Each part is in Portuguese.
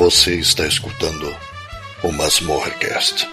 Você está escutando o Masmorrecast.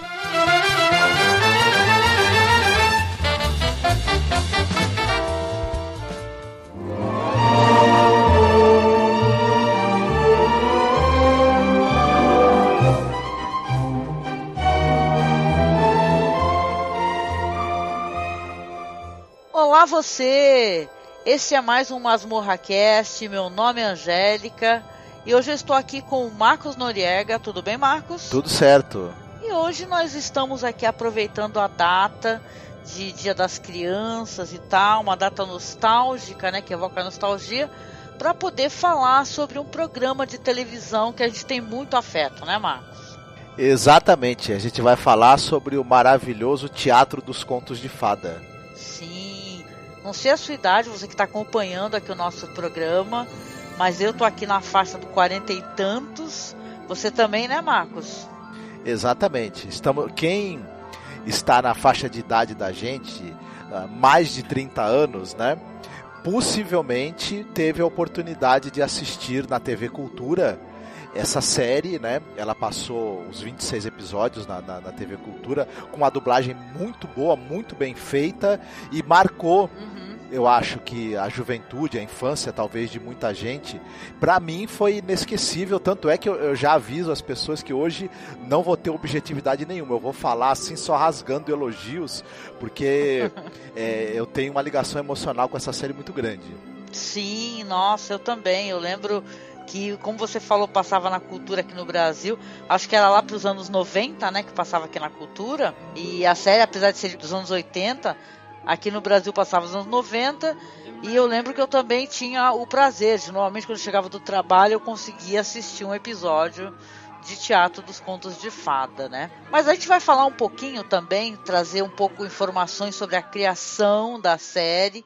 Olá você! Esse é mais um MasmorraCast, meu nome é Angélica e hoje eu estou aqui com o Marcos Noriega. Tudo bem, Marcos? Tudo certo. E hoje nós estamos aqui aproveitando a data de Dia das Crianças e tal, uma data nostálgica, né, que evoca a nostalgia, para poder falar sobre um programa de televisão que a gente tem muito afeto, né, Marcos? Exatamente, a gente vai falar sobre o maravilhoso Teatro dos Contos de Fada. Não sei a sua idade, você que está acompanhando aqui o nosso programa, mas eu tô aqui na faixa do quarenta e tantos. Você também, né, Marcos? Exatamente. Estamos, quem está na faixa de idade da gente, ah, mais de 30 anos, né? Possivelmente teve a oportunidade de assistir na TV Cultura essa série, né? Ela passou os 26 episódios na, na, na TV Cultura com uma dublagem muito boa, muito bem feita e marcou. Uhum eu acho que a juventude, a infância, talvez, de muita gente, para mim foi inesquecível. Tanto é que eu, eu, já aviso as pessoas que hoje não vou ter objetividade nenhuma. Eu vou falar assim, só rasgando elogios, porque é, eu tenho uma ligação emocional com essa série muito grande. Sim, nossa, eu também. Eu lembro que, como você falou, passava na cultura aqui no Brasil. Acho que era lá para os anos 90, né, que passava aqui na cultura. E a série, apesar de ser dos anos 80, aqui no Brasil passava nos anos 90. E eu lembro que eu também tinha o prazer de, normalmente, quando eu chegava do trabalho, eu conseguia assistir um episódio de teatro dos contos de fada, né? Mas a gente vai falar um pouquinho também, trazer um pouco informações sobre a criação da série,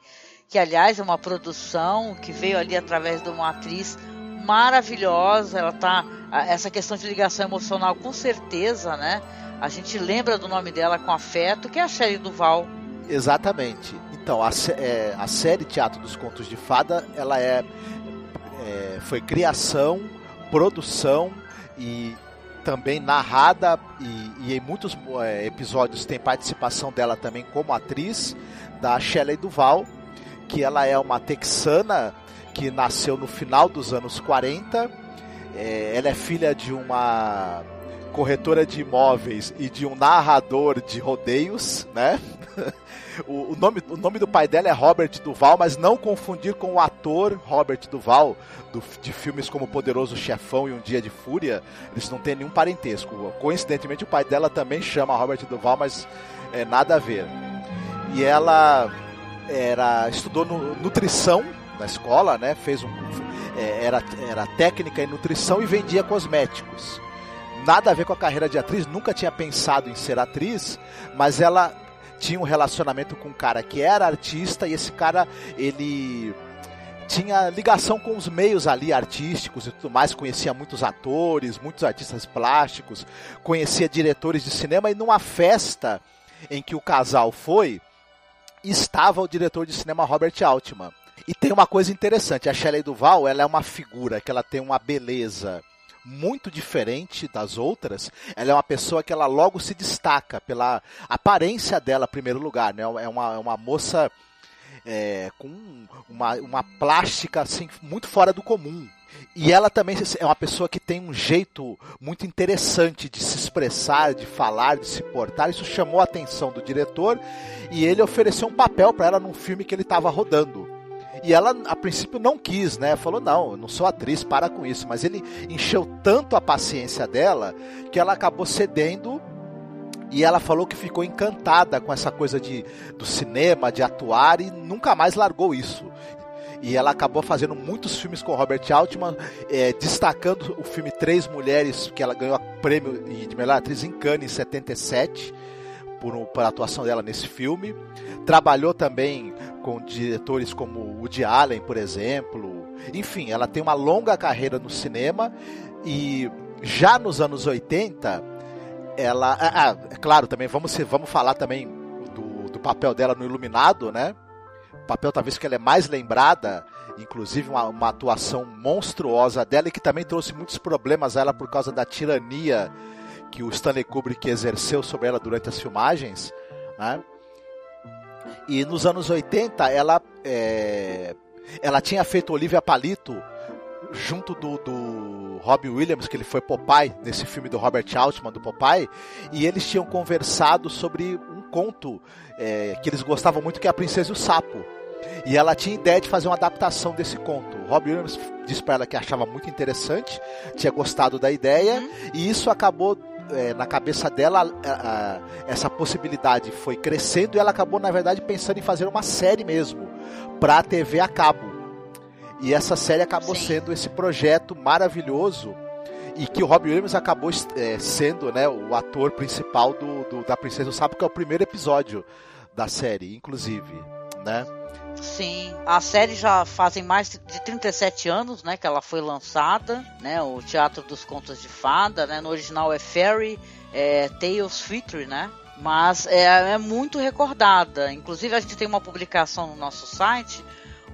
que aliás é uma produção que veio ali através de uma atriz maravilhosa. Ela tá essa questão de ligação emocional com certeza, né? A gente lembra do nome dela com afeto, que é a Sherry Duval. Exatamente. Então, a, é, a série Teatro dos Contos de Fada, ela é, é foi criação, produção e também narrada e, e em muitos é, episódios tem participação dela também como atriz da Shelley Duval, que ela é uma texana que nasceu no final dos anos 40. É, ela é filha de uma corretora de imóveis e de um narrador de rodeios, né? o, o, nome, o nome do pai dela é Robert Duval, mas não confundir com o ator Robert Duval, do, de filmes como Poderoso Chefão e Um Dia de Fúria. Eles não têm nenhum parentesco. Coincidentemente, o pai dela também chama Robert Duval, mas é, nada a ver. E ela era estudou no, nutrição na escola, né? Fez um é, era, era técnica em nutrição e vendia cosméticos nada a ver com a carreira de atriz, nunca tinha pensado em ser atriz, mas ela tinha um relacionamento com um cara que era artista e esse cara, ele tinha ligação com os meios ali artísticos e tudo mais, conhecia muitos atores, muitos artistas plásticos, conhecia diretores de cinema e numa festa em que o casal foi, estava o diretor de cinema Robert Altman. E tem uma coisa interessante, a Shelley Duval, ela é uma figura que ela tem uma beleza muito diferente das outras, ela é uma pessoa que ela logo se destaca pela aparência dela, em primeiro lugar, né? É uma, é uma moça é, com uma, uma plástica assim muito fora do comum. E ela também é uma pessoa que tem um jeito muito interessante de se expressar, de falar, de se portar. Isso chamou a atenção do diretor e ele ofereceu um papel para ela num filme que ele estava rodando. E ela, a princípio, não quis, né? Falou: não, não sou atriz, para com isso. Mas ele encheu tanto a paciência dela que ela acabou cedendo. E ela falou que ficou encantada com essa coisa de, do cinema, de atuar e nunca mais largou isso. E ela acabou fazendo muitos filmes com Robert Altman, é, destacando o filme Três Mulheres, que ela ganhou o prêmio de melhor atriz em Cannes em 77, por, por atuação dela nesse filme. Trabalhou também com diretores como Woody Allen, por exemplo. Enfim, ela tem uma longa carreira no cinema e já nos anos 80, ela. Ah, ah, é claro, também vamos, vamos falar também do, do papel dela no Iluminado, né? papel talvez que ela é mais lembrada, inclusive uma, uma, atuação monstruosa dela e que também trouxe muitos problemas a ela por causa da tirania que o Stanley Kubrick exerceu sobre ela durante as filmagens. Né? E nos anos 80 ela, é, ela tinha feito Olivia Palito junto do, do Robbie Williams, que ele foi Popeye, nesse filme do Robert Altman, do Popeye, e eles tinham conversado sobre um conto é, que eles gostavam muito, que é A Princesa e o Sapo. E ela tinha ideia de fazer uma adaptação desse conto. O Robbie Williams disse para ela que achava muito interessante, tinha gostado da ideia, uhum. e isso acabou é, na cabeça dela, a, a, essa possibilidade foi crescendo e ela acabou, na verdade, pensando em fazer uma série mesmo, para a TV a cabo. E essa série acabou Sim. sendo esse projeto maravilhoso e que o Robbie Williams acabou é, sendo né, o ator principal do, do, da Princesa do Sapo, que é o primeiro episódio da série, inclusive, né? Sim, a série já fazem mais de 37 anos, né, que ela foi lançada, né, o Teatro dos Contos de Fada, né, no original é Fairy é, Tales Feature, né, mas é, é muito recordada. Inclusive a gente tem uma publicação no nosso site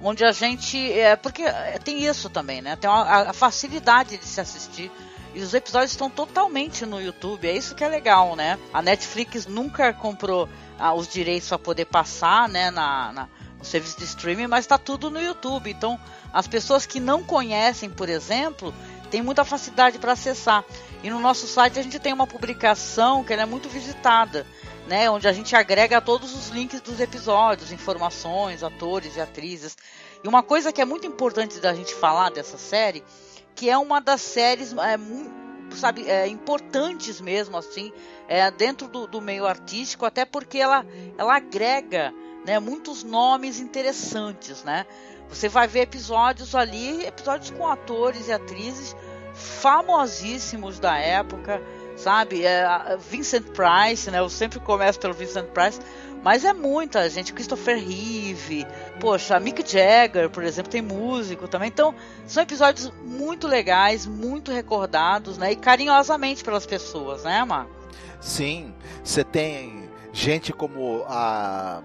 onde a gente, é, porque tem isso também, né, tem a, a facilidade de se assistir e os episódios estão totalmente no YouTube. É isso que é legal, né? A Netflix nunca comprou ah, os direitos para poder passar, né, na, na, no serviço de streaming, mas está tudo no YouTube. Então, as pessoas que não conhecem, por exemplo, têm muita facilidade para acessar. E no nosso site a gente tem uma publicação que é muito visitada, né, onde a gente agrega todos os links dos episódios, informações, atores e atrizes. E uma coisa que é muito importante da gente falar dessa série que é uma das séries é, sabe, é, importantes mesmo assim é, dentro do, do, meio artístico, até porque ela, ela agrega né, muitos nomes interessantes, né? Você vai ver episódios ali, episódios com atores e atrizes famosíssimos da época, sabe? É, Vincent Price, né? Eu sempre começo pelo Vincent Price, mas é muita gente, Christopher Reeve, poxa, Mick Jagger, por exemplo, tem músico também. Então, são episódios muito legais, muito recordados, né? E carinhosamente pelas pessoas, né, Marco? Sim, você tem gente como a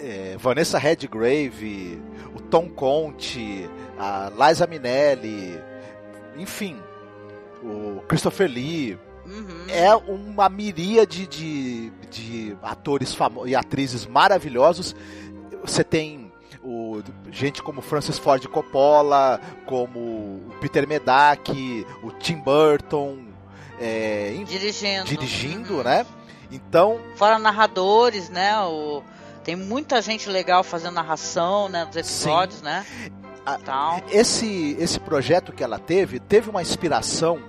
é, Vanessa Redgrave, o Tom Conte, a Liza Minnelli, enfim, o Christopher Lee, Uhum. É uma miríade de, de atores e atrizes maravilhosos. Você tem o, gente como Francis Ford Coppola, como o Peter Medak, o Tim Burton. É, dirigindo. Dirigindo, uhum. né? Então. Fora narradores, né? O, tem muita gente legal fazendo narração né, dos episódios, Sim. né? Esse, esse projeto que ela teve, teve uma inspiração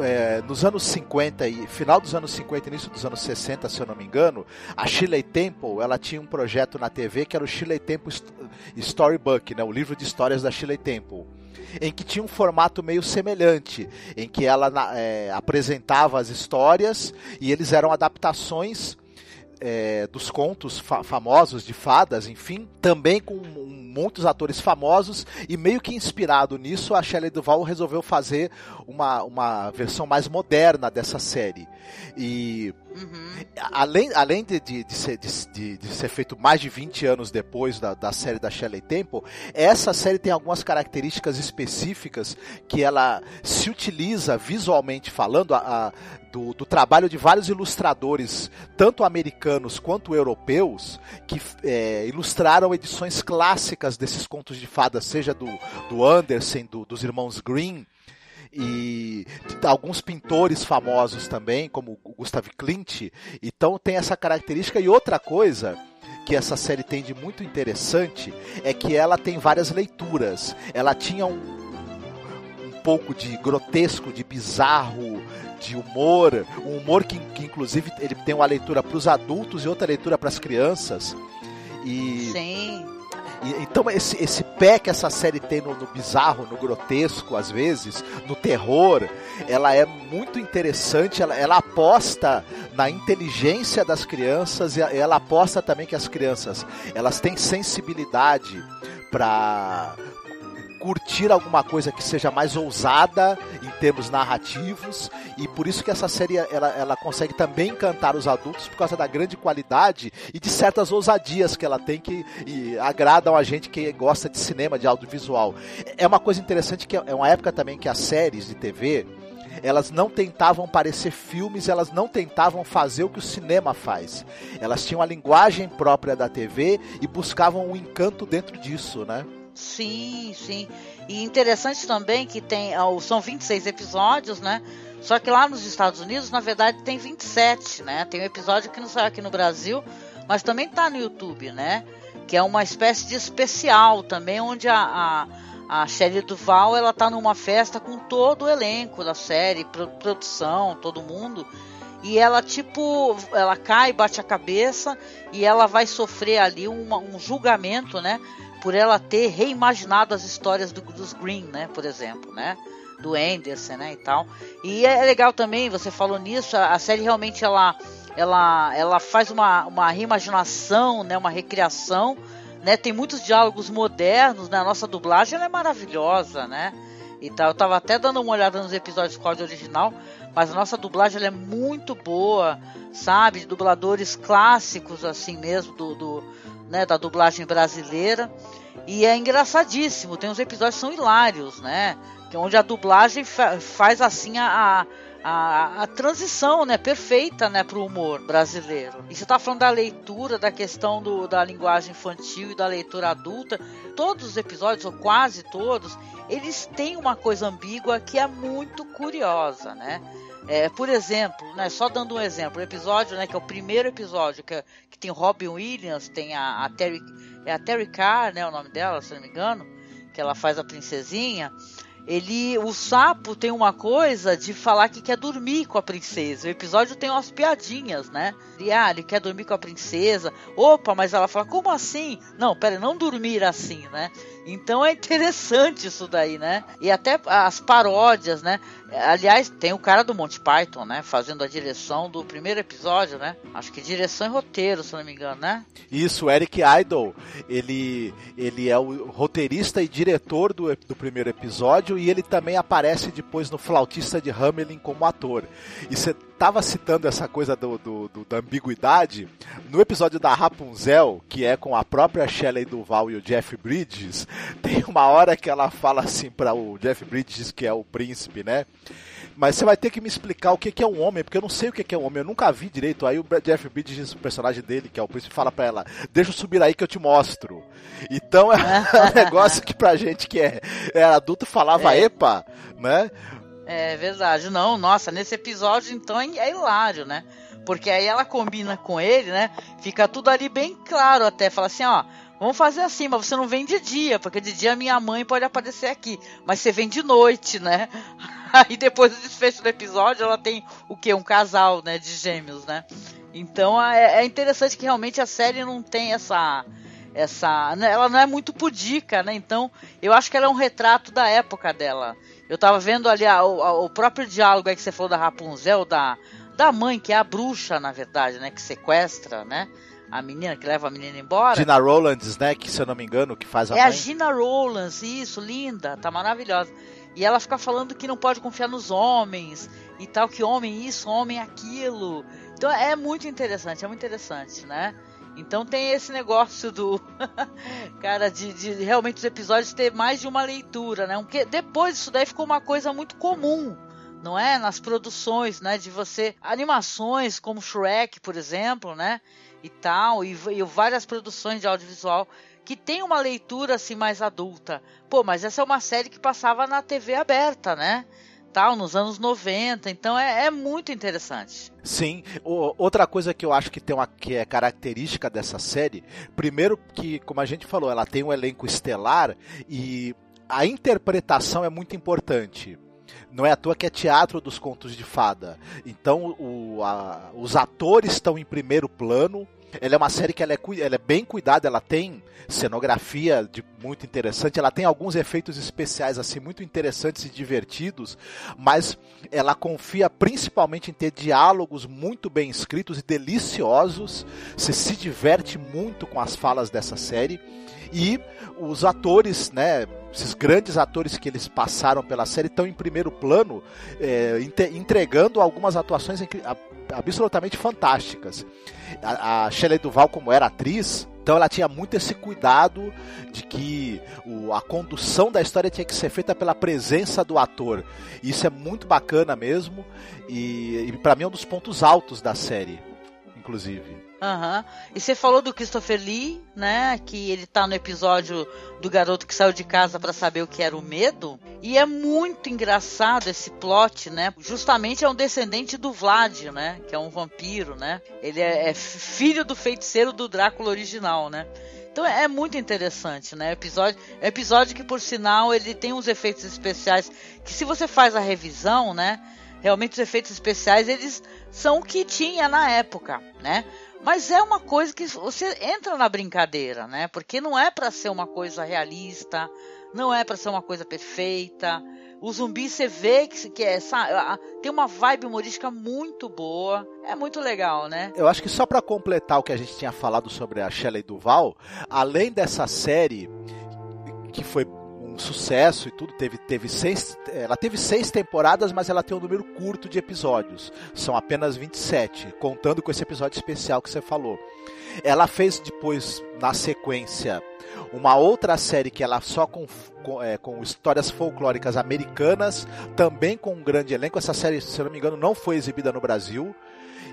é, nos anos 50 e final dos anos 50 e início dos anos 60, se eu não me engano, a Shirley Temple, ela tinha um projeto na TV que era o Shirley Temple Storybook, né, o livro de histórias da Shirley Temple em que tinha um formato meio semelhante, em que ela é, apresentava as histórias e eles eram adaptações é, dos contos fa famosos de fadas, enfim, também com muitos atores famosos e meio que inspirado nisso, a Shelley Duval resolveu fazer uma, uma versão mais moderna dessa série. E Uhum. Além, além de, de, de, ser, de, de, ser feito mais de 20 anos depois da, da série da Shelley Temple, essa série tem algumas características específicas que ela se utiliza visualmente falando, a, a do, do, trabalho de vários ilustradores, tanto americanos quanto europeus, que é, ilustraram edições clássicas desses contos de fadas, seja do, do Anderson, do, dos irmãos Green, e alguns pintores famosos também, como o Gustav Klimt. Então tem essa característica. E outra coisa que essa série tem de muito interessante é que ela tem várias leituras. Ela tinha um, um pouco de grotesco, de bizarro, de humor, um humor que, que inclusive ele tem uma leitura para os adultos e outra leitura para as crianças. E Sim. E, então esse, esse pé que essa série tem no, no, bizarro, no grotesco, às vezes, no terror, ela é muito interessante. Ela, ela aposta na inteligência das crianças e ela aposta também que as crianças elas têm sensibilidade para curtir alguma coisa que seja mais ousada em termos narrativos e por isso que essa série ela, ela consegue também encantar os adultos por causa da grande qualidade e de certas ousadias que ela tem que agradam a gente que gosta de cinema, de audiovisual. É uma coisa interessante que é uma época também que as séries de TV elas não tentavam parecer filmes, elas não tentavam fazer o que o cinema faz. Elas tinham a linguagem própria da TV e buscavam um encanto dentro disso, né? Sim, sim. E interessante também que tem. São 26 episódios, né? Só que lá nos Estados Unidos, na verdade, tem 27, né? Tem um episódio que não saiu aqui no Brasil, mas também tá no YouTube, né? Que é uma espécie de especial também, onde a, a, a Shelley Duval ela tá numa festa com todo o elenco da série, produção, todo mundo. E ela, tipo, ela cai, bate a cabeça e ela vai sofrer ali uma, um julgamento, né? por ela ter reimaginado as histórias do, dos Green, né, por exemplo, né, do Anderson, né, e tal. E é legal também, você falou nisso, a, a série realmente ela, ela, ela faz uma, uma reimaginação, né, uma recriação, né, tem muitos diálogos modernos, né, nossa dublagem é maravilhosa, né, e tal. Eu tava até dando uma olhada nos episódios código original, mas a nossa dublagem é muito boa, sabe, de dubladores clássicos assim mesmo do, do né, da dublagem brasileira. E é engraçadíssimo, tem uns episódios que são hilários, né? Que é onde a dublagem fa faz assim a, a, transição né, perfeita né, para o humor brasileiro. E você está falando da leitura, da questão do, da linguagem infantil e da leitura adulta. Todos os episódios, ou quase todos, eles têm uma coisa ambígua que é muito curiosa, né? É, por exemplo, né, só dando um exemplo, o episódio, né, que é o primeiro episódio, que, é, que tem Robin Williams, tem a, a Terry, é a Terry Carr, né, o nome dela, se não me engano, que ela faz a princesinha ele o sapo tem uma coisa de falar que quer dormir com a princesa. O episódio tem umas piadinhas, né? E, ah, ele quer dormir com a princesa. Opa, mas ela fala, como assim? Não, pera, não dormir assim, né? Então é interessante isso daí, né? E até as paródias, né? Aliás, tem o cara do Monty Python, né? Fazendo a direção do primeiro episódio, né? Acho que direção e roteiro, se não me engano, né? Isso, Eric Idle, ele, ele é o roteirista e diretor do, do primeiro episódio e ele também aparece depois no Flautista de Hamelin como ator. E você tava citando essa coisa do, do, do, da ambiguidade, no episódio da Rapunzel, que é com a própria Shelley Duval e o Jeff Bridges, tem uma hora que ela fala assim para o Jeff Bridges, que é o príncipe, né? Mas você vai ter que me explicar o que é um homem, porque eu não sei o que é um homem, eu nunca vi direito. Aí o Jeff Bridges, o personagem dele, que é o príncipe, fala pra ela: Deixa eu subir aí que eu te mostro. Então é um negócio que pra gente que é, é adulto falava é. epa, né? É verdade. Não, nossa, nesse episódio então é hilário, né? Porque aí ela combina com ele, né? Fica tudo ali bem claro até. Fala assim, ó, vamos fazer assim, mas você não vem de dia, porque de dia minha mãe pode aparecer aqui. Mas você vem de noite, né? Aí depois do desfecho do episódio, ela tem o que? Um casal, né? De gêmeos, né? Então é, é interessante que realmente a série não tem essa essa ela não é muito pudica, né? Então, eu acho que ela é um retrato da época dela. Eu tava vendo ali a, a, o próprio diálogo aí que você falou da Rapunzel, da, da mãe, que é a bruxa, na verdade, né? Que sequestra, né? A menina, que leva a menina embora. Gina Rowlands, né? Que se eu não me engano, que faz a É mãe. a Gina Rowlands, isso, linda, tá maravilhosa. E ela fica falando que não pode confiar nos homens e tal, que homem isso, homem aquilo. Então é muito interessante, é muito interessante, né? Então tem esse negócio do cara de, de, realmente os episódios ter mais de uma leitura, né? Porque depois isso daí ficou uma coisa muito comum, não é? Nas produções, né? De você animações como Shrek, por exemplo, né? E tal e, e várias produções de audiovisual que tem uma leitura assim mais adulta. Pô, mas essa é uma série que passava na TV aberta, né? Tal, nos anos 90, então é, é muito interessante. Sim, o, outra coisa que eu acho que tem uma que é característica dessa série, primeiro que, como a gente falou, ela tem um elenco estelar e a interpretação é muito importante. Não é à toa que é teatro dos contos de fada. Então o, a, os atores estão em primeiro plano, ela é uma série que ela é, ela é bem cuidada, ela tem cenografia de, muito interessante, ela tem alguns efeitos especiais assim muito interessantes e divertidos, mas ela confia principalmente em ter diálogos muito bem escritos e deliciosos. Você se diverte muito com as falas dessa série e os atores, né, esses grandes atores que eles passaram pela série estão em primeiro plano, é, entregando algumas atuações absolutamente fantásticas. A, a Shelley Duval, como era atriz, então ela tinha muito esse cuidado de que o, a condução da história tinha que ser feita pela presença do ator. Isso é muito bacana mesmo e, e para mim é um dos pontos altos da série, inclusive. Aham. Uhum. E você falou do Christopher Lee, né? Que ele tá no episódio do garoto que saiu de casa para saber o que era o medo. E é muito engraçado esse plot, né? Justamente é um descendente do Vlad, né? Que é um vampiro, né? Ele é, é filho do feiticeiro do Drácula original, né? Então é, é muito interessante, né? Episódio, episódio que por sinal ele tem uns efeitos especiais que se você faz a revisão, né? Realmente os efeitos especiais eles são o que tinha na época, né? Mas é uma coisa que você entra na brincadeira, né? Porque não é para ser uma coisa realista, não é para ser uma coisa perfeita. O zumbi você vê que, que é, tem uma vibe humorística muito boa. É muito legal, né? Eu acho que só para completar o que a gente tinha falado sobre a Shelley Duval, além dessa série que foi sucesso e tudo. Teve, teve seis, ela teve seis temporadas, mas ela tem um número curto de episódios. São apenas 27, contando com esse episódio especial que você falou. Ela fez depois, na sequência, uma outra série que ela só com, com, é, com, histórias folclóricas americanas, também com um grande elenco. Essa série, se não me engano, não foi exibida no Brasil.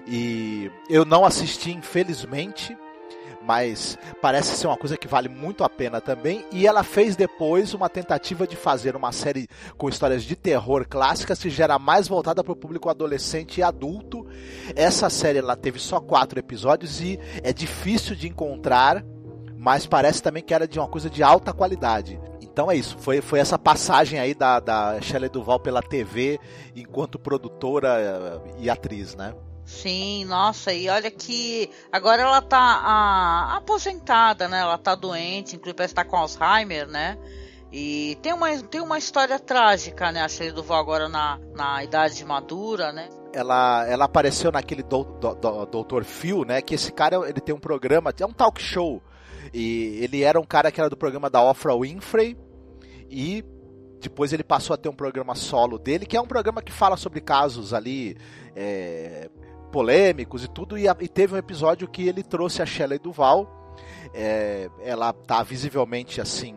E eu não assisti, infelizmente mas parece ser uma coisa que vale muito a pena também. E ela fez depois uma tentativa de fazer uma série com histórias de terror clássicas que gera mais voltada para o público adolescente e adulto. Essa série ela teve só quatro episódios e é difícil de encontrar, mas parece também que era de uma coisa de alta qualidade. Então é isso, foi, foi essa passagem aí da, da Shelley Duval pela TV enquanto produtora eh, e atriz, né? Sim, nossa, e olha que agora ela tá a, aposentada, né? Ela tá doente, inclusive parece estar tá com Alzheimer, né? E tem uma, tem uma história trágica, né? A Shelley Duval agora na, na idade madura, né? Ela, ela apareceu naquele do, do, do, Doutor Phil, né? Que esse cara, ele tem um programa, é um talk show. E ele era um cara que era do programa da Oprah Winfrey. E depois ele passou a ter um programa solo dele, que é um programa que fala sobre casos ali... É, polêmicos e tudo, e, a, e, teve um episódio que ele trouxe a Shelley Duval. É, ela tá visivelmente assim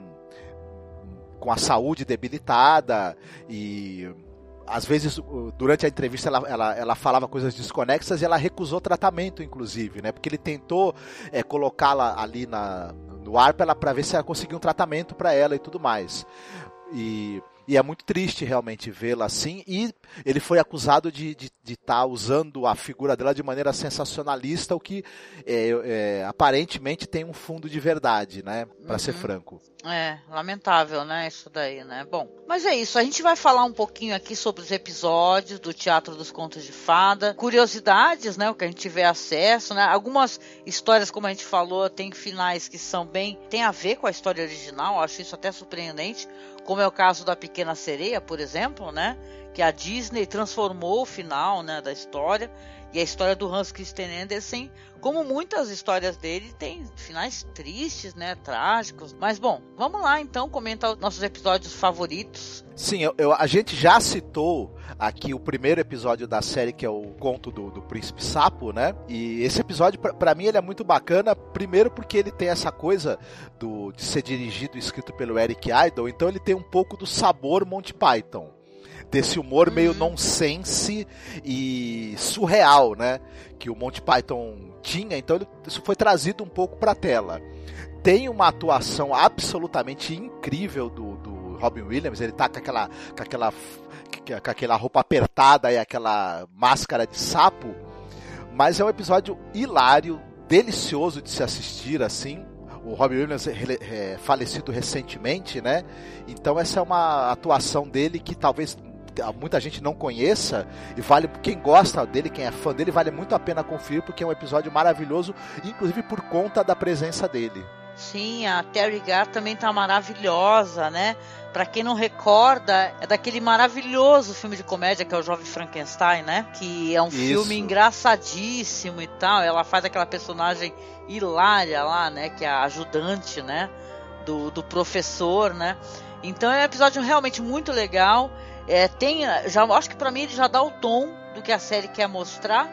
com a saúde debilitada e às vezes durante a entrevista ela, ela, ela falava coisas desconexas e ela recusou tratamento inclusive né porque ele tentou é, colocá-la ali na, no ar para ver se ela conseguia um tratamento para ela e tudo mais e e é muito triste realmente vê-la assim. E ele foi acusado de estar de, de tá usando a figura dela de maneira sensacionalista, o que é, é, aparentemente tem um fundo de verdade, né? Para uhum. ser franco. É, lamentável, né? Isso daí, né? Bom, mas é isso. A gente vai falar um pouquinho aqui sobre os episódios do Teatro dos Contos de Fada, curiosidades, né? O que a gente tiver acesso, né? Algumas histórias, como a gente falou, tem finais que são bem. tem a ver com a história original, acho isso até surpreendente como é o caso da Pequena Sereia, por exemplo, né? que a Disney transformou o final né, da história e a história do Hans Christian Andersen, como muitas histórias dele, tem finais tristes, né? Trágicos. Mas bom, vamos lá então comentar os nossos episódios favoritos. Sim, eu, eu, a gente já citou aqui o primeiro episódio da série, que é o conto do, do Príncipe Sapo, né? E esse episódio, para mim, ele é muito bacana. Primeiro porque ele tem essa coisa do, de ser dirigido e escrito pelo Eric Idle, então ele tem um pouco do sabor Monty Python desse humor uhum. meio nonsense e surreal, né? Que o Monty Python tinha, então ele, isso foi trazido um pouco para a tela. Tem uma atuação absolutamente incrível do, do Robin Williams, ele tá com aquela, com aquela, com aquela roupa apertada e aquela máscara de sapo, mas é um episódio hilário, delicioso de se assistir assim o Robin Williams é, falecido recentemente, né? Então essa é uma atuação dele que talvez muita gente não conheça e vale quem gosta dele, quem é fã dele, vale muito a pena conferir porque é um episódio maravilhoso, inclusive por conta da presença dele. Sim, a Terry Gar também tá maravilhosa, né? Para quem não recorda, é daquele maravilhoso filme de comédia que é o Jovem Frankenstein, né? Que é um Isso. filme engraçadíssimo e tal. Ela faz aquela personagem hilária lá, né? Que é a ajudante, né? Do, do professor, né? Então é um episódio realmente muito legal. É, tem, já acho que para mim ele já dá o tom do que a série quer mostrar,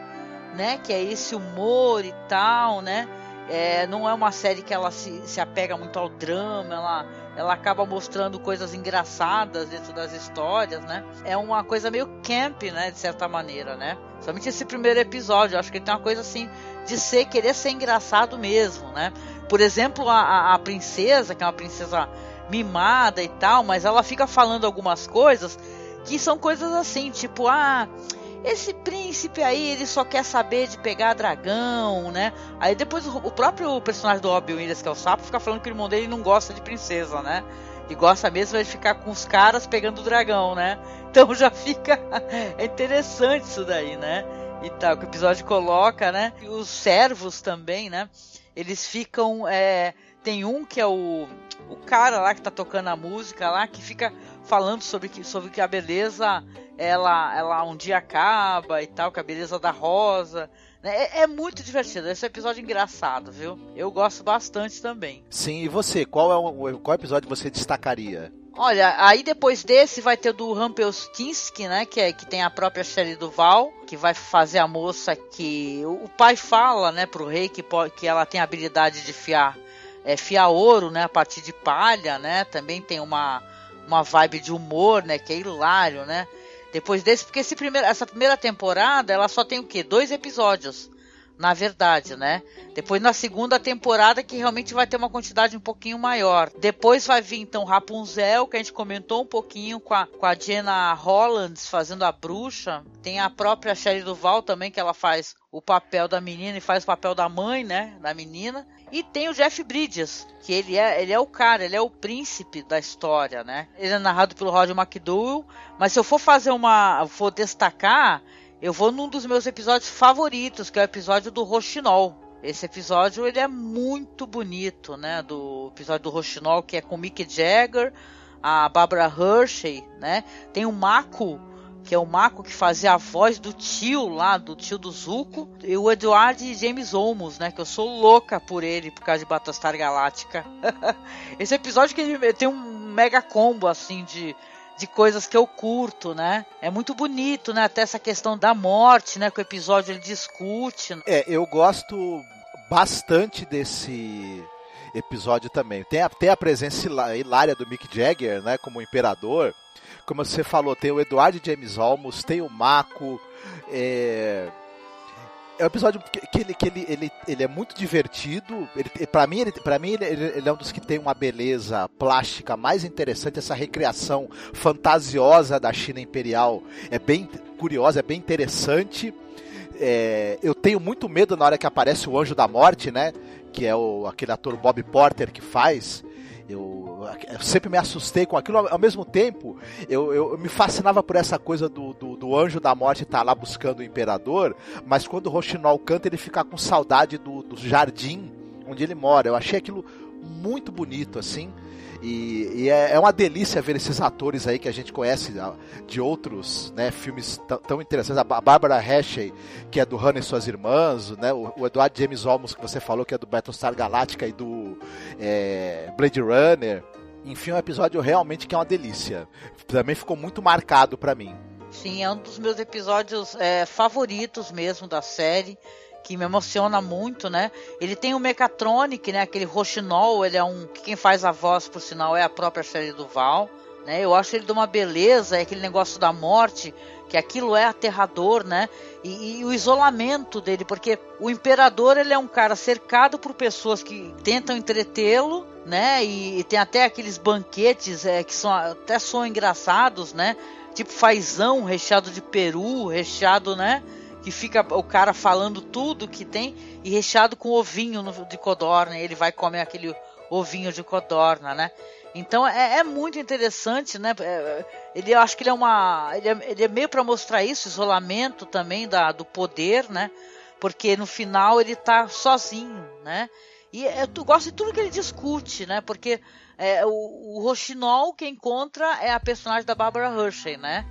né? Que é esse humor e tal, né? É, não é uma série que ela se, se apega muito ao drama, ela, ela acaba mostrando coisas engraçadas dentro das histórias, né? É uma coisa meio camp, né? De certa maneira, né? Somente esse primeiro episódio, acho que ele tem uma coisa assim de ser, querer ser engraçado mesmo, né? Por exemplo, a, a princesa, que é uma princesa mimada e tal, mas ela fica falando algumas coisas que são coisas assim, tipo, ah, esse príncipe aí, ele só quer saber de pegar dragão, né? Aí depois o, próprio personagem do Robin Williams, que é o sapo, fica falando que o irmão dele não gosta de princesa, né? E gosta mesmo de ficar com os caras pegando o dragão, né? Então já fica é interessante isso daí, né? E tal, que o episódio coloca, né? E os servos também, né? Eles ficam. É... Tem um que é o, o cara lá que tá tocando a música lá, que fica falando sobre que, sobre que a beleza ela, ela um dia acaba e tal, que a beleza da rosa. Né? É, é, muito divertido. Esse episódio é engraçado, viu? Eu gosto bastante também. Sim, e você? Qual é o qual episódio você destacaria? Olha, aí depois desse vai ter o do Rumpelstiltskin, né? Que, é, que tem a própria Shelley Duval, que vai fazer a moça que. O pai fala, né, pro rei que, que ela tem a habilidade de fiar, é, fiar ouro, né? A partir de palha, né? Também tem uma uma vibe de humor, né? Que é hilário, né? Depois desse, porque esse primeiro, essa primeira temporada, ela só tem o quê? Dois episódios, na verdade, né? Depois na segunda temporada que realmente vai ter uma quantidade um pouquinho maior. Depois vai vir então Rapunzel, que a gente comentou um pouquinho com a, com a Jenna Hollands fazendo a bruxa. Tem a própria Sherry Duval também, que ela faz o papel da menina e faz o papel da mãe, né? Da menina. E tem o Jeff Bridges, que ele é, ele é o cara, ele é o príncipe da história, né? Ele é narrado pelo Roger McDowell, mas se eu for fazer uma, for destacar, eu vou num dos meus episódios favoritos, que é o episódio do Rochinol. Esse episódio ele é muito bonito, né? Do episódio do Rochinol, que é com Mick Jagger, a Barbara Hershey, né? Tem o Mako que é o Mako que fazia a voz do tio lá, do tio do Zuko, e o Edward James Olmos, né? Que eu sou louca por ele por causa de Battlestar Galáctica. Esse episódio que ele tem um mega combo assim de de coisas que eu curto, né? É muito bonito, né? Até essa questão da morte, né? Que o episódio ele discute. É, eu gosto bastante desse episódio também. Tem a, tem a presença hilária do Mick Jagger, né? Como imperador como você falou, tem o Eduardo James Olmos, tem o Mako. É, é um episódio que, que, ele, que ele, ele, ele é muito divertido. Para mim, ele, pra mim ele, ele, é um dos que tem uma beleza plástica mais interessante. Essa recriação fantasiosa da China Imperial é bem curiosa, é bem interessante. É, eu tenho muito medo na hora que aparece o Anjo da Morte, né? Que é o, aquele ator Bob Porter que faz. Eu, eu, sempre me assustei com aquilo, ao mesmo tempo eu, eu, eu me fascinava por essa coisa do, do, do anjo da morte estar tá lá buscando o imperador, mas quando o Rochinol canta ele fica com saudade do, do jardim onde ele mora. Eu achei aquilo muito bonito assim. E, e é, é, uma delícia ver esses atores aí que a gente conhece de outros né, filmes tão interessantes. A Bárbara Hershey, que é do Hannah e Suas Irmãs, né, o, o Eduardo James Olmos, que você falou, que é do Battlestar Galactica e do é, Blade Runner. Enfim, um episódio realmente que é uma delícia. Também ficou muito marcado para mim. Sim, é um dos meus episódios é, favoritos mesmo da série que me emociona muito, né? Ele tem o Mechatronic, né? Aquele Rochinol, ele é um. Quem faz a voz, por sinal, é a própria série do Val. Né? Eu acho ele de uma beleza, é aquele negócio da morte, que aquilo é aterrador, né? E, e, o isolamento dele, porque o imperador ele é um cara cercado por pessoas que tentam entretê-lo, né? E, e, tem até aqueles banquetes é, que são até são engraçados, né? Tipo fazão recheado de peru, recheado, né? Que fica o cara falando tudo que tem e recheado com ovinho de codorna. ele vai comer aquele ovinho de codorna, né? Então é, é muito interessante, né? É, ele eu acho que ele é uma, ele é, ele é meio para mostrar isso, isolamento também da, do poder, né? Porque no final ele tá sozinho, né? E é, tu gosta de tudo que ele discute, né? Porque é, o, o Rochinol que encontra é a personagem da Barbara Hershey, né?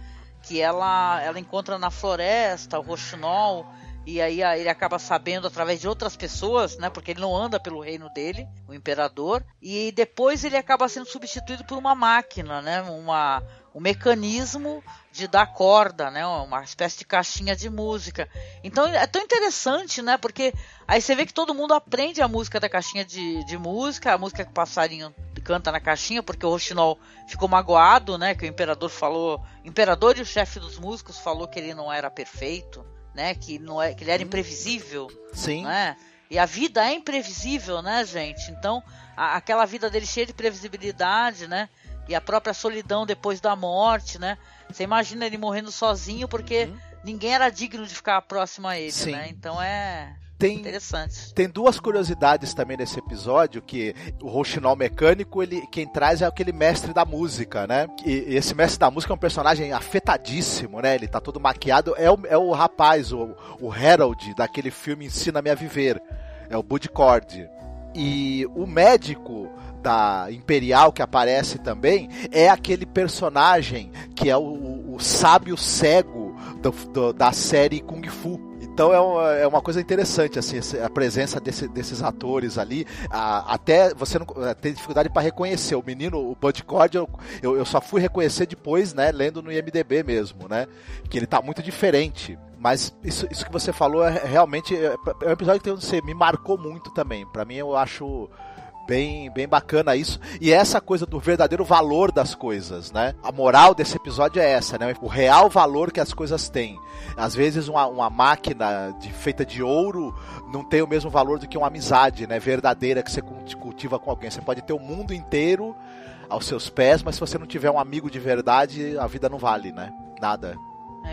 Que ela, ela encontra na floresta o roxinol e aí ele acaba sabendo através de outras pessoas, né? Porque ele não anda pelo reino dele, o imperador, e depois ele acaba sendo substituído por uma máquina, né? Uma, um mecanismo de dar corda, né? Uma espécie de caixinha de música. Então é tão interessante, né? Porque aí você vê que todo mundo aprende a música da caixinha de, de música, a música que o passarinho canta na caixinha, porque o Rochinol ficou magoado, né? Que o imperador falou, o imperador e o chefe dos músicos falou que ele não era perfeito, né? Que não é, que ele era imprevisível, sim, né? E a vida é imprevisível, né, gente? Então, a, aquela vida dele cheia de previsibilidade, né? E a própria solidão depois da morte, né? Você imagina ele morrendo sozinho porque uhum. ninguém era digno de ficar próximo a ele, Sim. né? Então é tem, Interessante. Tem duas curiosidades também nesse episódio, que o Rochinol mecânico, ele, quem traz é aquele mestre da música, né? E, esse mestre da música é um personagem afetadíssimo, né? Ele tá todo maquiado. É o, é o rapaz, o, o Harold, daquele filme Ensina-me a Viver. É o Bud Cord. E o médico da Imperial que aparece também é aquele personagem que é o, o sábio cego do, do, da série Kung Fu. Então é uma, é uma coisa interessante, assim, a presença desse, desses atores ali. A, até você não é, tem dificuldade para reconhecer. O menino, o Bud Cord, eu, eu, só fui reconhecer depois, né, lendo no IMDB mesmo, né? Que ele tá muito diferente. Mas isso, isso que você falou é realmente. É, é um episódio que você me marcou muito também. Para mim, eu acho bem, bem bacana isso. E essa coisa do verdadeiro valor das coisas, né? A moral desse episódio é essa, né? O real valor que as coisas têm. Às vezes uma, uma máquina de, feita de ouro não tem o mesmo valor do que uma amizade, né? Verdadeira que você cultiva com alguém. Você pode ter o mundo inteiro aos seus pés, mas se você não tiver um amigo de verdade, a vida não vale, né? Nada.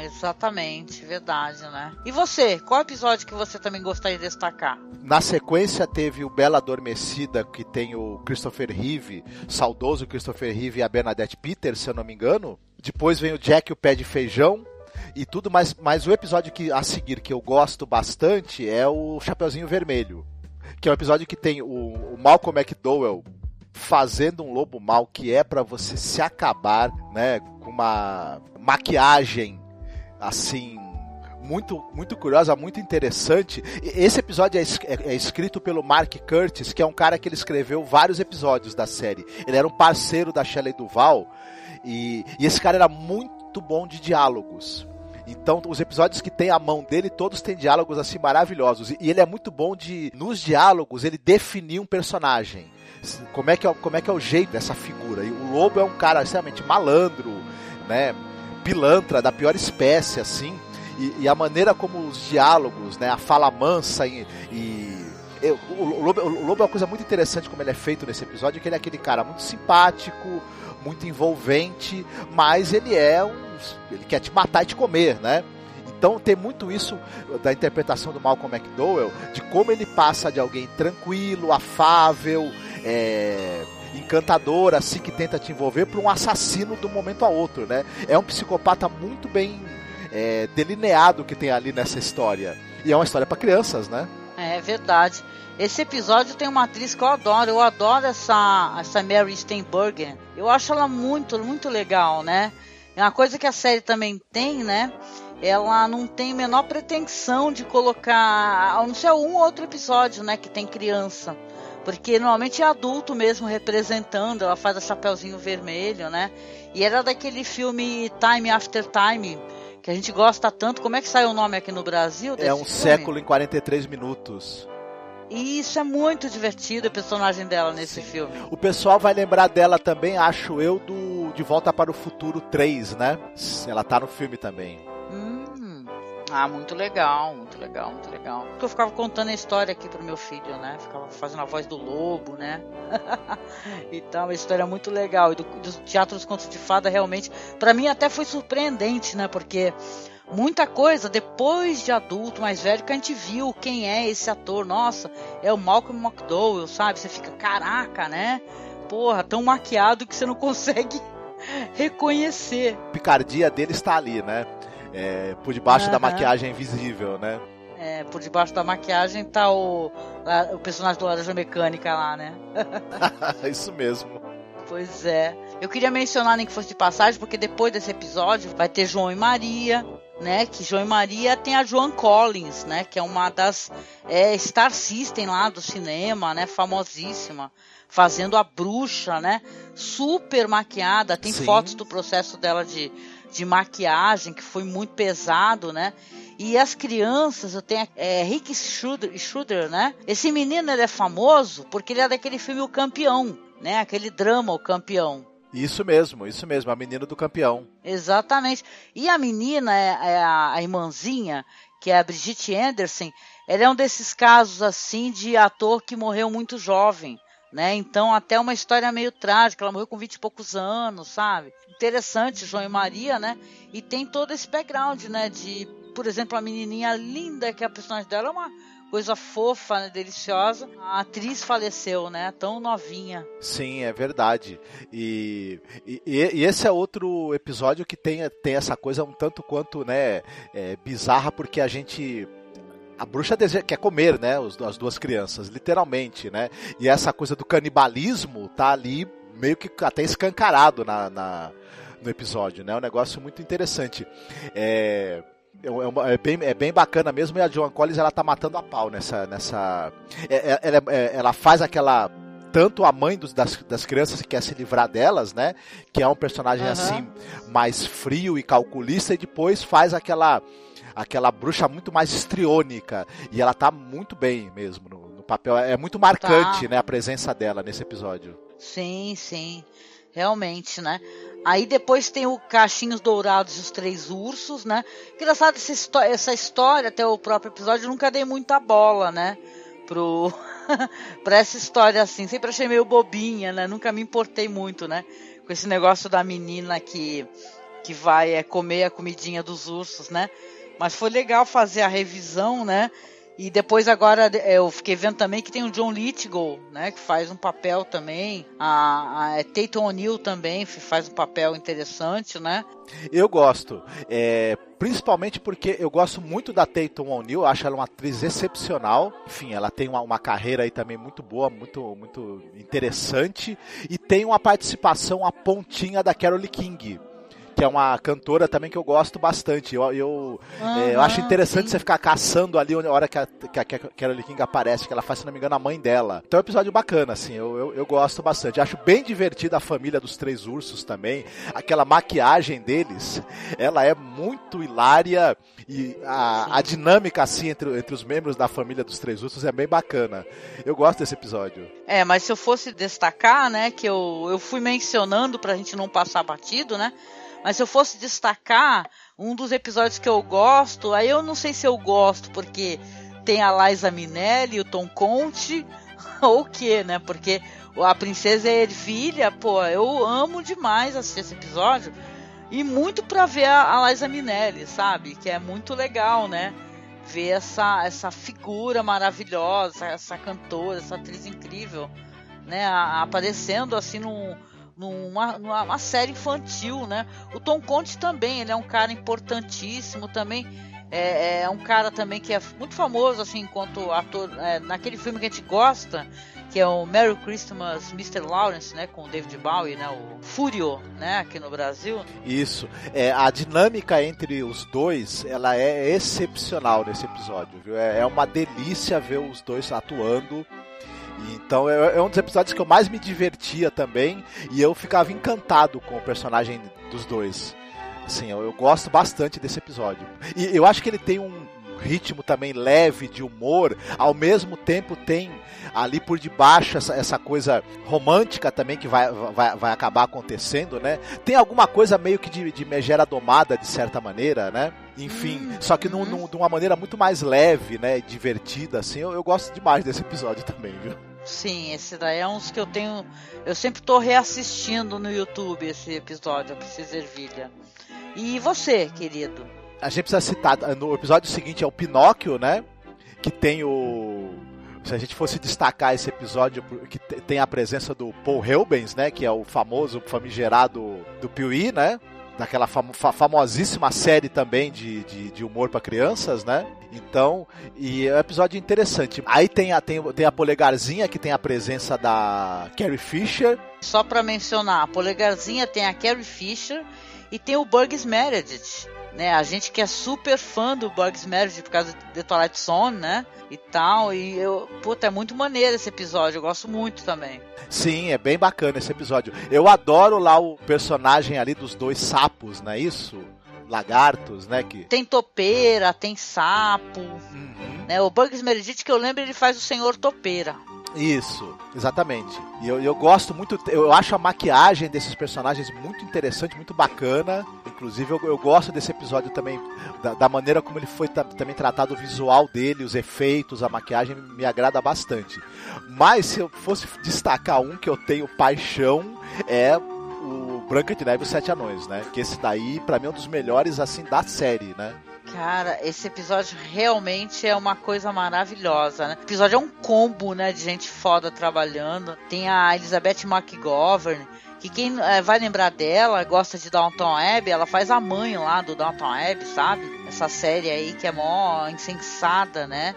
Exatamente, verdade, né? E você, qual episódio que você também gostaria de destacar? Na sequência teve o Bela Adormecida, que tem o Christopher Reeve, saudoso Christopher Reeve e a Bernadette Peters, se eu não me engano. Depois vem o Jack o Pé de Feijão, e tudo, mas, mas o episódio que a seguir que eu gosto bastante é o Chapeuzinho Vermelho, que é um episódio que tem o, o Malcolm McDowell fazendo um lobo mal que é para você se acabar, né, com uma maquiagem assim muito, muito curiosa, muito interessante. Esse episódio é, é, é, escrito pelo Mark Curtis, que é um cara que ele escreveu vários episódios da série. Ele era um parceiro da Shelley Duval e, e esse cara era muito bom de diálogos. Então, os episódios que tem a mão dele, todos têm diálogos assim maravilhosos. E ele é muito bom de, nos diálogos, ele definir um personagem. Como é que é, como é, que é o jeito dessa figura. E o lobo é um cara extremamente malandro, né? Pilantra da pior espécie, assim. E, e a maneira como os diálogos, né, a fala mansa e, e o, Lobo, o Lobo é uma coisa muito interessante como ele é feito nesse episódio, que ele é aquele cara muito simpático, muito envolvente, mas ele é um. ele quer te matar e te comer, né? Então tem muito isso da interpretação do Malcolm McDowell, de como ele passa de alguém tranquilo, afável, é, encantador, assim, que tenta te envolver, para um assassino de um momento a outro, né? É um psicopata muito bem é, delineado que tem ali nessa história. E é uma história para crianças, né? É verdade. Esse episódio tem uma atriz que eu adoro. Eu adoro essa, essa Mary Steenburgen. Eu acho ela muito, muito legal, né? É uma coisa que a série também tem, né? Ela não tem menor pretensão de colocar, a não ser um ou outro episódio, né? Que tem criança. Porque normalmente é adulto mesmo representando, ela faz a chapeuzinho vermelho, né? E era daquele filme Time After Time, que a gente gosta tanto. Como é que sai o nome aqui no Brasil? É um filme? século em 43 minutos. E isso é muito divertido, o personagem dela nesse Sim. filme. O pessoal vai lembrar dela também, acho eu, do De Volta para o Futuro 3, né? Ela tá no filme também. Ah, muito legal, muito legal, muito legal. Porque eu ficava contando a história aqui pro meu filho, né? Ficava fazendo a voz do lobo, né? então, uma história muito legal. E do, do Teatro dos Contos de Fada, realmente, para mim até foi surpreendente, né? Porque muita coisa depois de adulto, mais velho, que a gente viu quem é esse ator. Nossa, é o Malcolm McDowell, sabe? Você fica, caraca, né? Porra, tão maquiado que você não consegue reconhecer. A picardia dele está ali, né? É, por debaixo da maquiagem invisível, né? É, por debaixo da maquiagem tá o, o personagem do Laranja Mecânica lá, né? Isso mesmo. Pois é. Eu queria mencionar nem que fosse de passagem, porque depois desse episódio vai ter João e Maria, né? Que João e Maria tem a Joan Collins, né? Que é uma das é, Star System lá do cinema, né? Famosíssima. Fazendo a bruxa, né? Super maquiada. Tem Sim. fotos do processo dela de, de maquiagem, que foi muito pesado, né? E as crianças, eu tenho é, Rick Schroeder, Schroeder, né? Esse menino ele é famoso porque ele é daquele filme O Campeão, né? Aquele drama O Campeão. Isso mesmo, isso mesmo, a menina do campeão. Exatamente. E a menina, é, é a, a irmãzinha, que é a Brigitte Anderson, ela é um desses casos assim de ator que morreu muito jovem. Né? Então, até uma história meio trágica. Ela morreu com 20 e poucos anos, sabe? Interessante, João e Maria, né? E tem todo esse background, né? De, por exemplo, a menininha linda, que é a personagem dela é uma coisa fofa, né, deliciosa. A atriz faleceu, né? Tão novinha. Sim, é verdade. E, e, e, esse é outro episódio que tem, tem essa coisa um tanto quanto, né, é, bizarra, porque a gente a bruxa quer comer, né, os, as duas crianças, literalmente, né? E essa coisa do canibalismo tá ali meio que até escancarado na, na no episódio, né? É um negócio muito interessante. É, é, é, é, bem, é bem bacana mesmo, e a Joan Collins ela tá matando a pau nessa. nessa é, é ela, ela faz aquela tanto a mãe dos, das, das crianças que quer se livrar delas, né? Que é um personagem uhum. assim mais frio e calculista e depois faz aquela aquela bruxa muito mais estriônica e ela tá muito bem mesmo no, no papel. É muito marcante, tá. né, a presença dela nesse episódio. Sim, sim. Realmente, né? Aí depois tem o Cachinhos Dourados e os Três Ursos, né? Engraçado essa, história, essa história, até o próprio episódio, eu nunca dei muita bola, né? Pro... pra essa história assim. Sempre achei meio bobinha, né? Nunca me importei muito, né? Com esse negócio da menina que, que vai é, comer a comidinha dos ursos, né? Mas foi legal fazer a revisão, né? E depois agora eu fiquei vendo também que tem o John Lithgow, né, que faz um papel também. A, a é Tatum O'Neill também faz um papel interessante, né? Eu gosto, é, principalmente porque eu gosto muito da Tatum O'Neill, acho ela uma atriz excepcional. Enfim, ela tem uma, uma carreira aí também muito boa, muito muito interessante e tem uma participação a pontinha da Carole King que é uma cantora também que eu gosto bastante. Eu, eu, uhum, é, eu acho interessante sim. você ficar caçando ali a hora que a, que a Carole King aparece, que ela faz, se não me engano, a mãe dela. Então é um episódio bacana, assim, eu, eu, eu gosto bastante. Acho bem divertida a família dos três ursos também. Aquela maquiagem deles, ela é muito hilária e a, a dinâmica, assim, entre, entre os membros da família dos três ursos é bem bacana. Eu gosto desse episódio. É, mas se eu fosse destacar, né, que eu, eu fui mencionando pra gente não passar batido, né, mas se eu fosse destacar um dos episódios que eu gosto, aí eu não sei se eu gosto porque tem a Liza Minelli, o Tom Conte, ou o que, né? Porque a princesa é Ervilha, pô, eu amo demais assistir esse episódio. E muito pra ver a, Liza Minelli, sabe? Que é muito legal, né? Ver essa, essa figura maravilhosa, essa cantora, essa atriz incrível, né? Aparecendo assim num numa, numa série infantil, né? O Tom Conte também, ele é um cara importantíssimo também. É, é um cara também que é muito famoso, assim, enquanto ator, é, naquele filme que a gente gosta, que é o Merry Christmas Mr. Lawrence, né, com o David Bowie, né, o Furio, né, aqui no Brasil. Isso. É, a dinâmica entre os dois, ela é excepcional nesse episódio, viu? É, é uma delícia ver os dois atuando. Então é, é um dos episódios que eu mais me divertia também e eu ficava encantado com o personagem dos dois. Assim, eu, eu gosto bastante desse episódio. E eu acho que ele tem um ritmo também leve de humor, ao mesmo tempo tem ali por debaixo essa, essa coisa romântica também que vai, vai, vai acabar acontecendo, né? Tem alguma coisa meio que de, de megera domada, de certa maneira, né? Enfim, hum, só que num, num, de uma maneira muito mais leve, né? Divertida, assim. Eu, eu gosto demais desse episódio também, viu? Sim, esse daí é uns que eu tenho. Eu sempre tô reassistindo no YouTube esse episódio, a Princesa Ervilha. E você, querido? A gente precisa citar, no episódio seguinte é o Pinóquio, né? Que tem o. Se a gente fosse destacar esse episódio, que tem a presença do Paul Rubens, né? Que é o famoso famigerado do Piuí, né? daquela fam famosíssima série também de, de, de humor para crianças, né? Então, e é um episódio interessante. Aí tem a, tem, tem a Polegarzinha, que tem a presença da Carrie Fisher. Só para mencionar, a Polegarzinha tem a Carrie Fisher e tem o Bugs Meredith né? A gente que é super fã do Bugs Meredith por causa de Twilight Zone, né? E tal, e eu, puta, é muito maneiro esse episódio, eu gosto muito também. Sim, é bem bacana esse episódio. Eu adoro lá o personagem ali dos dois sapos, não é isso? Lagartos, né? Que... Tem topeira, tem sapo. Uhum. Né? O Bugs Meredith, que eu lembro, ele faz o Senhor Topeira. Isso, exatamente. E eu, eu gosto muito, eu acho a maquiagem desses personagens muito interessante, muito bacana. Inclusive, eu, eu gosto desse episódio também, da, da maneira como ele foi também tratado o visual dele, os efeitos, a maquiagem, me agrada bastante. Mas se eu fosse destacar um que eu tenho paixão, é o Branca de Neve e os Sete Anões, né? Que esse daí, para mim, é um dos melhores, assim, da série, né? Cara, esse episódio realmente é uma coisa maravilhosa, né? O episódio é um combo, né, de gente foda trabalhando. Tem a Elizabeth McGovern, que quem é, vai lembrar dela, gosta de Downton Abbey, ela faz a mãe lá do Downton Abbey, sabe? Essa série aí que é mó insensada, né?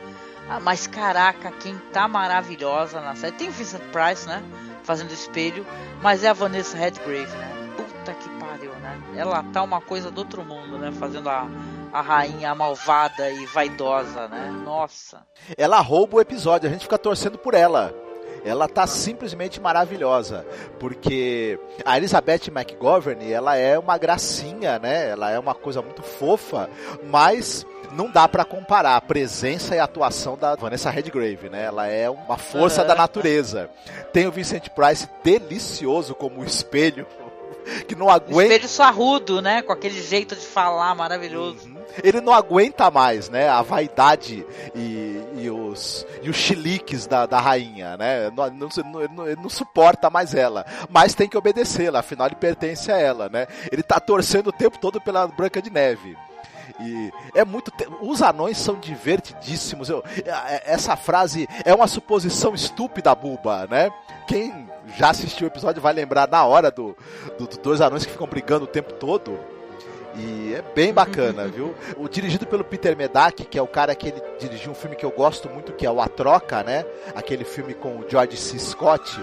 Ah, mas caraca, quem tá maravilhosa na série. Tem Vincent Price, né? Fazendo espelho, mas é a Vanessa Redgrave, né? Puta que pariu, né? Ela tá uma coisa do outro mundo, né? Fazendo a, a rainha malvada e vaidosa, né? Nossa. Ela rouba o episódio, a gente fica torcendo por ela. Ela tá simplesmente maravilhosa, porque a Elizabeth McGovern, ela é uma gracinha, né? Ela é uma coisa muito fofa, mas não dá para comparar a presença e a atuação da Vanessa Redgrave, né? Ela é uma força da natureza. Tem o Vincent Price delicioso como espelho que não aguenta. Espelho sarrudo, né? Com aquele jeito de falar maravilhoso. Uhum ele não aguenta mais, né? A vaidade e, e os, e os chiliques da, da rainha, né? Não, não, ele não suporta mais ela. Mas tem que obedecê-la, afinal ele pertence a ela, né? Ele tá torcendo o tempo todo pela Branca de Neve. E é muito. Os anões são divertidíssimos. Eu, é, essa frase é uma suposição estúpida, Buba, né? Quem já assistiu o episódio vai lembrar na hora do, do, do dois anões que ficam brigando o tempo todo. E é bem bacana, viu? O dirigido pelo Peter Medak, que é o cara que ele dirigiu um filme que eu gosto muito, que é o A Troca, né? Aquele filme com o George C. Scott,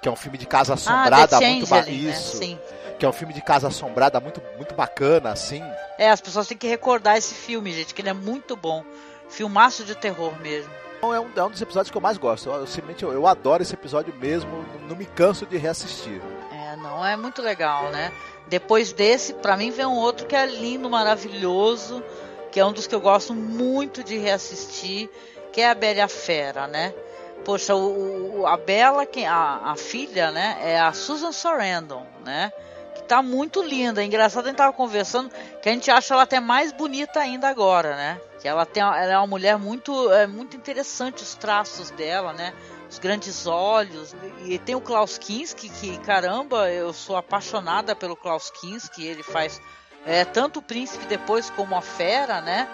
que é um filme de casa ah, assombrada ah, muito bacana. Né? Isso. Né? Sim. Que é um filme de casa assombrada muito, muito bacana, assim. É, as pessoas têm que recordar esse filme, gente, que ele é muito bom. Filmaço de terror mesmo. É um, é um dos episódios que eu mais gosto. Eu, eu, eu adoro esse episódio mesmo, não me canso de reassistir. Não, é muito legal, né? Depois desse, para mim vem um outro que é lindo, maravilhoso, que é um dos que eu gosto muito de reassistir, que é a Bela e a Fera, né? Poxa, o, o a Bela, a, a filha, né, é a Susan Sarandon, né? Que tá muito linda. É engraçado, a gente tava conversando que a gente acha ela até mais bonita ainda agora, né? Que ela tem, ela é uma mulher muito, é muito interessante os traços dela, né? Os grandes olhos. E tem o Klaus Kinski, que caramba, eu sou apaixonada pelo Klaus Kinski, ele faz é, tanto o príncipe depois como a fera, né?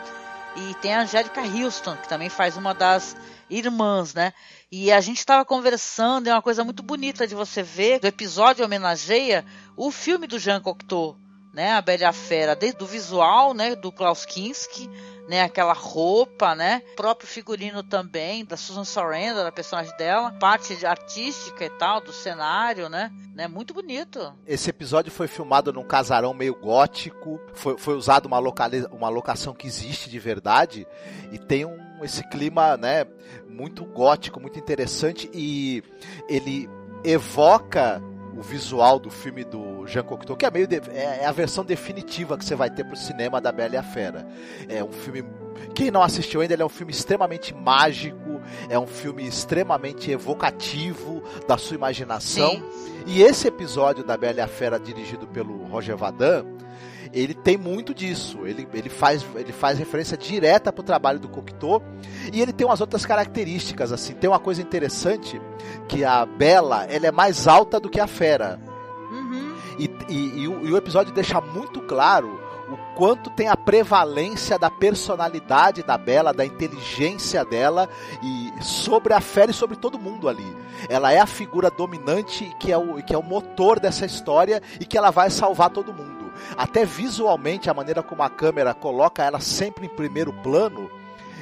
E tem a Angélica Houston, que também faz uma das irmãs, né? E a gente estava conversando, é uma coisa muito bonita de você ver. O episódio homenageia o filme do Jean Cocteau, né? A Bela Fera, desde o visual, né? Do Klaus Kinski, né? Aquela roupa, né? O próprio figurino também da Susan Sarandon, da personagem dela, parte artística e tal do cenário, né? né? Muito bonito. Esse episódio foi filmado num casarão meio gótico, foi, foi usado uma, localiza, uma locação que existe de verdade e tem um esse clima, né? Muito gótico, muito interessante e ele evoca o visual do filme do Jean Cocteau, que é meio de, é, é, a versão definitiva que você vai ter pro cinema da Bela e a Fera. É um filme quem não assistiu ainda, ele é um filme extremamente mágico, é um filme extremamente evocativo da sua imaginação. Sim. E esse episódio da Bela e a Fera dirigido pelo Roger Vadan, ele tem muito disso. Ele, ele, faz, ele faz referência direta pro trabalho do Cocteau e ele tem umas outras características assim. Tem uma coisa interessante que a Bela, ela é mais alta do que a Fera. Uhum. E, e, e, o, e o episódio deixa muito claro o quanto tem a prevalência da personalidade da Bela, da inteligência dela e sobre a Fera e sobre todo mundo ali. Ela é a figura dominante que é o, que é o motor dessa história e que ela vai salvar todo mundo. Até visualmente, a maneira como a câmera coloca ela sempre em primeiro plano,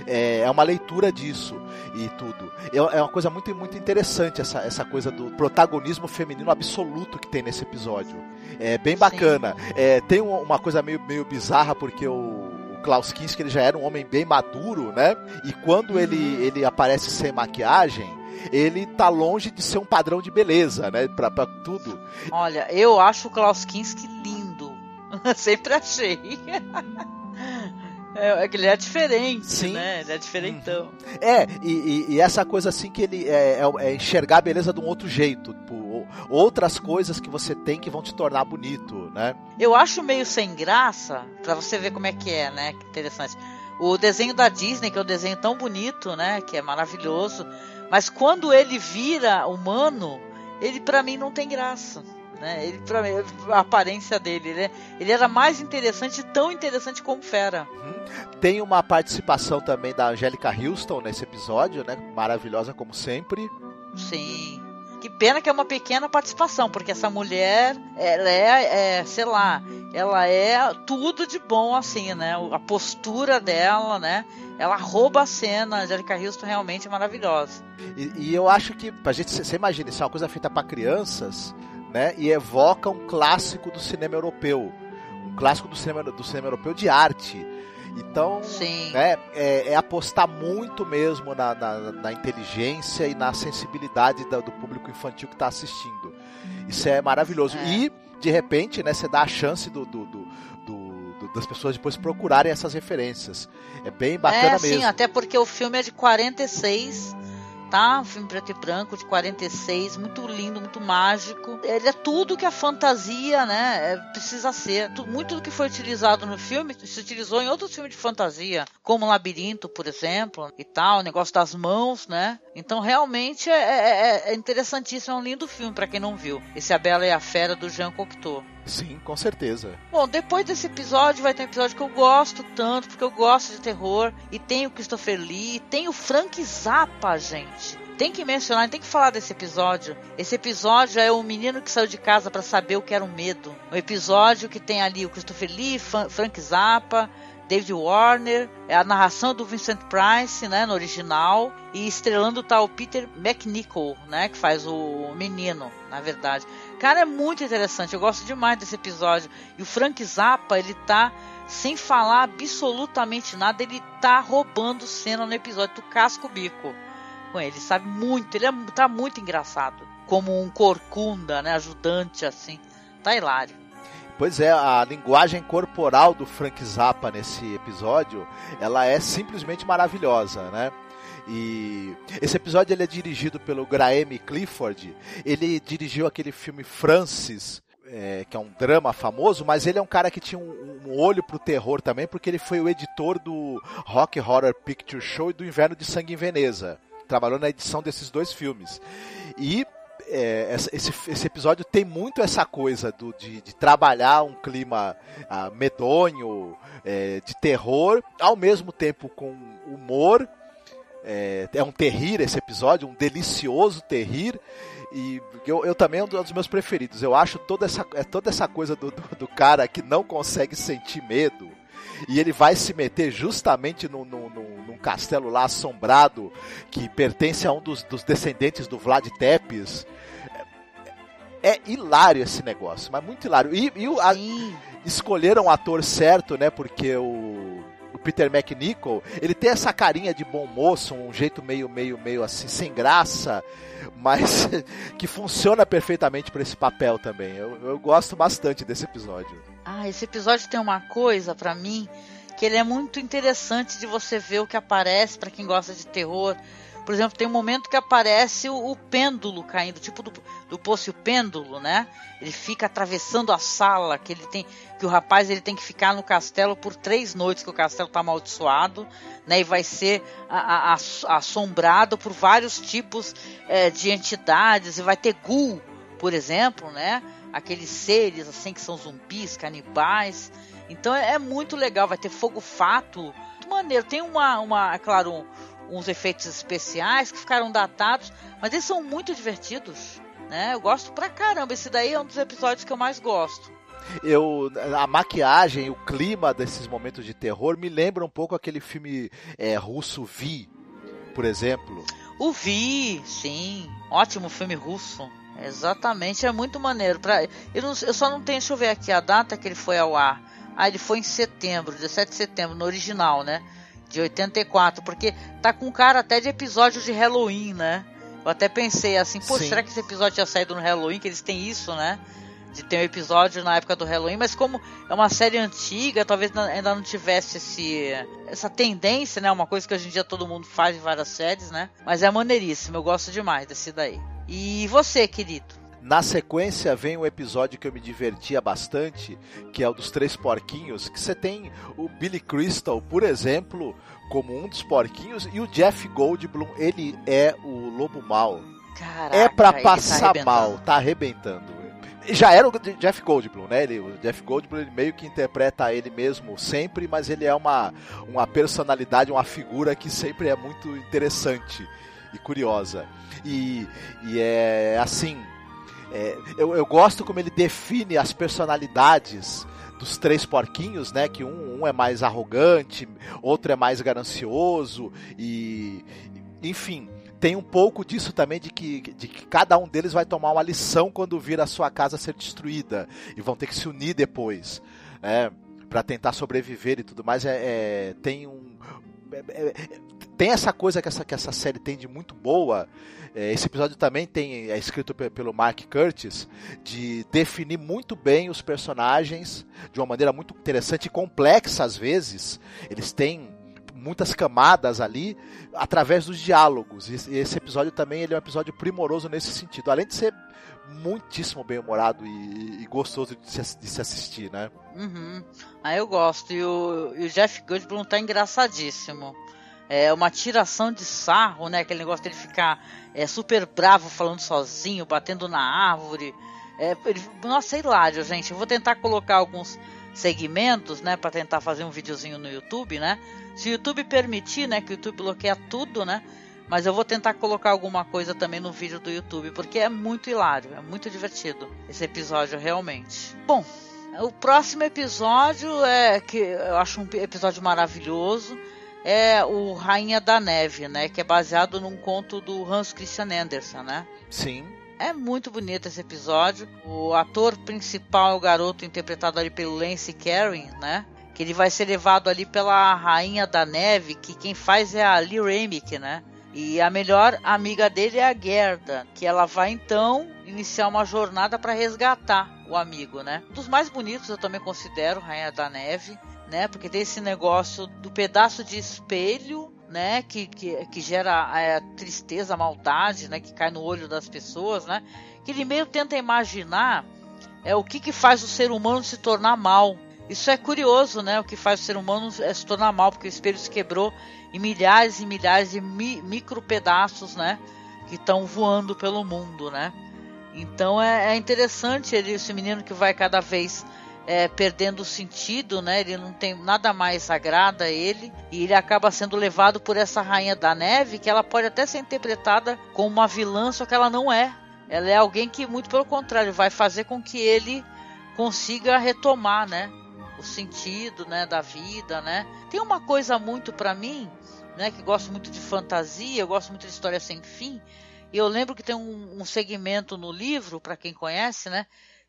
é, é uma leitura disso e tudo. É, é uma coisa muito, muito interessante essa, essa coisa do protagonismo feminino absoluto que tem nesse episódio. É bem bacana. É, tem uma coisa meio, meio bizarra porque o, Klaus Kinski ele já era um homem bem maduro, né? E quando ele, uhum. ele aparece sem maquiagem, ele tá longe de ser um padrão de beleza, né? Pra, pra tudo. Olha, eu acho o Klaus Kinski lindo Sempre achei. É, é, que ele é diferente, Sim. né? Ele é diferentão. É, e, e, e, essa coisa assim que ele é, é, é, enxergar a beleza de um outro jeito. Tipo, outras coisas que você tem que vão te tornar bonito, né? Eu acho meio sem graça, para você ver como é que é, né? Que interessante. O desenho da Disney, que é um desenho tão bonito, né? Que é maravilhoso. Mas quando ele vira humano, ele para mim não tem graça. Né? Ele, pra mim, a aparência dele, né? ele era mais interessante, tão interessante como Fera. Uhum. Tem uma participação também da Angélica Houston nesse episódio, né? Maravilhosa como sempre. Sim. Que pena que é uma pequena participação, porque essa mulher, ela é, é, sei lá, ela é tudo de bom, assim, né? A postura dela, né? Ela rouba a cena, a Angelica Houston realmente é maravilhosa. E, e eu acho que, pra gente, você imagina, isso é uma coisa feita para crianças, né? E evoca um clássico do cinema europeu, um clássico do cinema, do cinema europeu de arte. Então, né, é, é, apostar muito mesmo na, na, na, inteligência e na sensibilidade do, do público infantil que está assistindo. Isso é maravilhoso. É. E, de repente, né, você dá a chance do, do, do, do, das pessoas depois procurarem essas referências. É bem bacana é, mesmo. Sim, até porque o filme é de 46 tá? Um filme preto e branco de 46, muito lindo, muito mágico. Ele é tudo que a fantasia, né, é, precisa ser. Muito do que foi utilizado no filme se utilizou em outros filmes de fantasia, como Labirinto, por exemplo, e tal, o negócio das mãos, né? Então realmente é, é, é, é interessantíssimo, é um lindo filme para quem não viu. Esse A Bela e a Fera do Jean Cocteau. Sim, com certeza. Bom, depois desse episódio vai ter um episódio que eu gosto tanto, porque eu gosto de terror. E tem o Christopher Lee, tem o Frank Zappa, gente. Tem que mencionar, tem que falar desse episódio. Esse episódio é o menino que saiu de casa para saber o que era o medo. Um episódio que tem ali o Christopher Lee, Frank Zappa, David Warner, é a narração do Vincent Price, né, no original, e estrelando tá o Peter McNichol, né, que faz o menino, na verdade. Cara, é muito interessante, eu gosto demais desse episódio. E o Frank Zappa, ele tá sem falar absolutamente nada, ele tá roubando cena no episódio do Casco Bico com ele, sabe muito, ele é, tá muito engraçado, como um corcunda, né, ajudante assim. Tá hilário. Pois é, a linguagem corporal do Frank Zappa nesse episódio, ela é simplesmente maravilhosa, né? E esse episódio ele é dirigido pelo Graeme Clifford. Ele dirigiu aquele filme Francis, é, que é um drama famoso, mas ele é um cara que tinha um, um, olho pro terror também, porque ele foi o editor do Rock Horror Picture Show e do Inverno de Sangue em Veneza. Trabalhou na edição desses dois filmes. E é, esse, esse, episódio tem muito essa coisa do, de, de trabalhar um clima ah, medonho, é, de terror, ao mesmo tempo com humor, É, é um terrir esse episódio, um delicioso terrir. E eu, eu também é um dos meus preferidos. Eu acho toda essa, é toda essa coisa do, do, do cara que não consegue sentir medo e ele vai se meter justamente no, no, no, num castelo lá assombrado que pertence a um dos, dos descendentes do Vlad Tepes. É, é, hilário esse negócio, mas muito hilário. E, e a, escolheram o ator certo, né? Porque o Peter McNichol, ele tem essa carinha de bom moço, um jeito meio, meio, meio assim, sem graça mas que funciona perfeitamente para esse papel também. Eu, eu gosto bastante desse episódio. Ah, esse episódio tem uma coisa para mim que ele é muito interessante de você ver o que aparece para quem gosta de terror. Por exemplo, tem um momento que aparece o, o pêndulo caindo, tipo do, do poço pêndulo, né? Ele fica atravessando a sala, que ele tem, que o rapaz ele tem que ficar no castelo por três noites, que o castelo está amaldiçoado, né? E vai ser a, a, a, assombrado por vários tipos é, de entidades, e vai ter ghoul, por exemplo, né? Aqueles seres assim que são zumbis, canibais. Então é, é muito legal, vai ter fogo fato, muito maneiro. Tem uma, uma é claro, uns efeitos especiais que ficaram datados, mas eles são muito divertidos. Né? Eu gosto pra caramba. Esse daí é um dos episódios que eu mais gosto. Eu, a maquiagem, o clima desses momentos de terror me lembra um pouco aquele filme é, russo Vi, por exemplo. O Vi, sim, ótimo filme russo. Exatamente, é muito maneiro. Pra, eu, não, eu só não tenho, deixa eu ver aqui a data que ele foi ao ar. Ah, ele foi em setembro, 17 de setembro, no original, né? De 84, porque tá com cara até de episódio de Halloween, né? Eu até pensei assim, pô, será que esse episódio tinha saído no Halloween? Que eles têm isso, né? De ter um episódio na época do Halloween, mas como é uma série antiga, talvez ainda não tivesse esse, essa tendência, né? Uma coisa que hoje em dia todo mundo faz em várias séries, né? Mas é maneiríssimo, eu gosto demais desse daí. E você, querido? Na sequência vem um episódio que eu me divertia bastante, que é o dos três porquinhos, que você tem o Billy Crystal, por exemplo, como um dos porquinhos, e o Jeff Goldblum, ele é o lobo mal. Caraca, é para tá passar tá mal, tá arrebentando. Já era o Jeff Goldblum, né? Ele, o Jeff Goldblum ele meio que interpreta ele mesmo sempre, mas ele é uma, uma personalidade, uma figura que sempre é muito interessante e curiosa. E, e é assim, é, eu, eu gosto como ele define as personalidades dos três porquinhos, né? Que um, um, é mais arrogante, outro é mais ganancioso e, enfim, tem um pouco disso também de que, de que cada um deles vai tomar uma lição quando vir a sua casa ser destruída e vão ter que se unir depois, é, para tentar sobreviver e tudo mais. É, é tem um é, é, tem essa coisa que essa, que essa série tem de muito boa é, esse episódio também tem é escrito pelo Mark Curtis de definir muito bem os personagens de uma maneira muito interessante e complexa às vezes. Eles têm muitas camadas ali através dos diálogos. E esse episódio também ele é um episódio primoroso nesse sentido, além de ser muitíssimo bem humorado e, e gostoso de se, de se, assistir, né? Uhum. Ah, eu gosto. E o, e o Jeff Goldblum tá engraçadíssimo é uma tiração de sarro, né? Aquele negócio dele ficar é, super bravo falando sozinho, batendo na árvore. É, ele, nossa, é hilário, gente. Eu vou tentar colocar alguns segmentos, né, para tentar fazer um videozinho no YouTube, né? Se o YouTube permitir, né, que o YouTube bloqueia tudo, né? Mas eu vou tentar colocar alguma coisa também no vídeo do YouTube, porque é muito hilário, é muito divertido esse episódio realmente. Bom, o próximo episódio é que eu acho um episódio maravilhoso é o Rainha da Neve, né? Que é baseado num conto do Hans Christian Andersen, né? Sim. É muito bonito esse episódio. O ator principal é o garoto interpretado ali pelo Lance Carey, né? Que ele vai ser levado ali pela Rainha da Neve, que quem faz é a Lee Remick, né? E a melhor amiga dele é a Gerda, que ela vai então iniciar uma jornada para resgatar o amigo, né? Um dos mais bonitos eu também considero Rainha da Neve né? Porque tem esse negócio do pedaço de espelho, né? Que, que, que gera é, tristeza, maldade, né? Que cai no olho das pessoas, né? Que ele meio tenta imaginar é o que, que faz o ser humano se tornar mal. Isso é curioso, né? O que faz o ser humano é se tornar mal, porque o espelho se quebrou em milhares e milhares de mi micro pedaços, né? Que estão voando pelo mundo, né? Então é, é interessante ele, esse menino que vai cada vez é, perdendo o sentido, né? Ele não tem nada mais agrada a ele e ele acaba sendo levado por essa rainha da neve que ela pode até ser interpretada como uma vilã, só que ela não é. Ela é alguém que muito pelo contrário vai fazer com que ele consiga retomar, né? O sentido, né, da vida, né? Tem uma coisa muito para mim, né, que gosto muito de fantasia, eu gosto muito de história sem fim. E eu lembro que tem um, um segmento no livro, para quem conhece, né,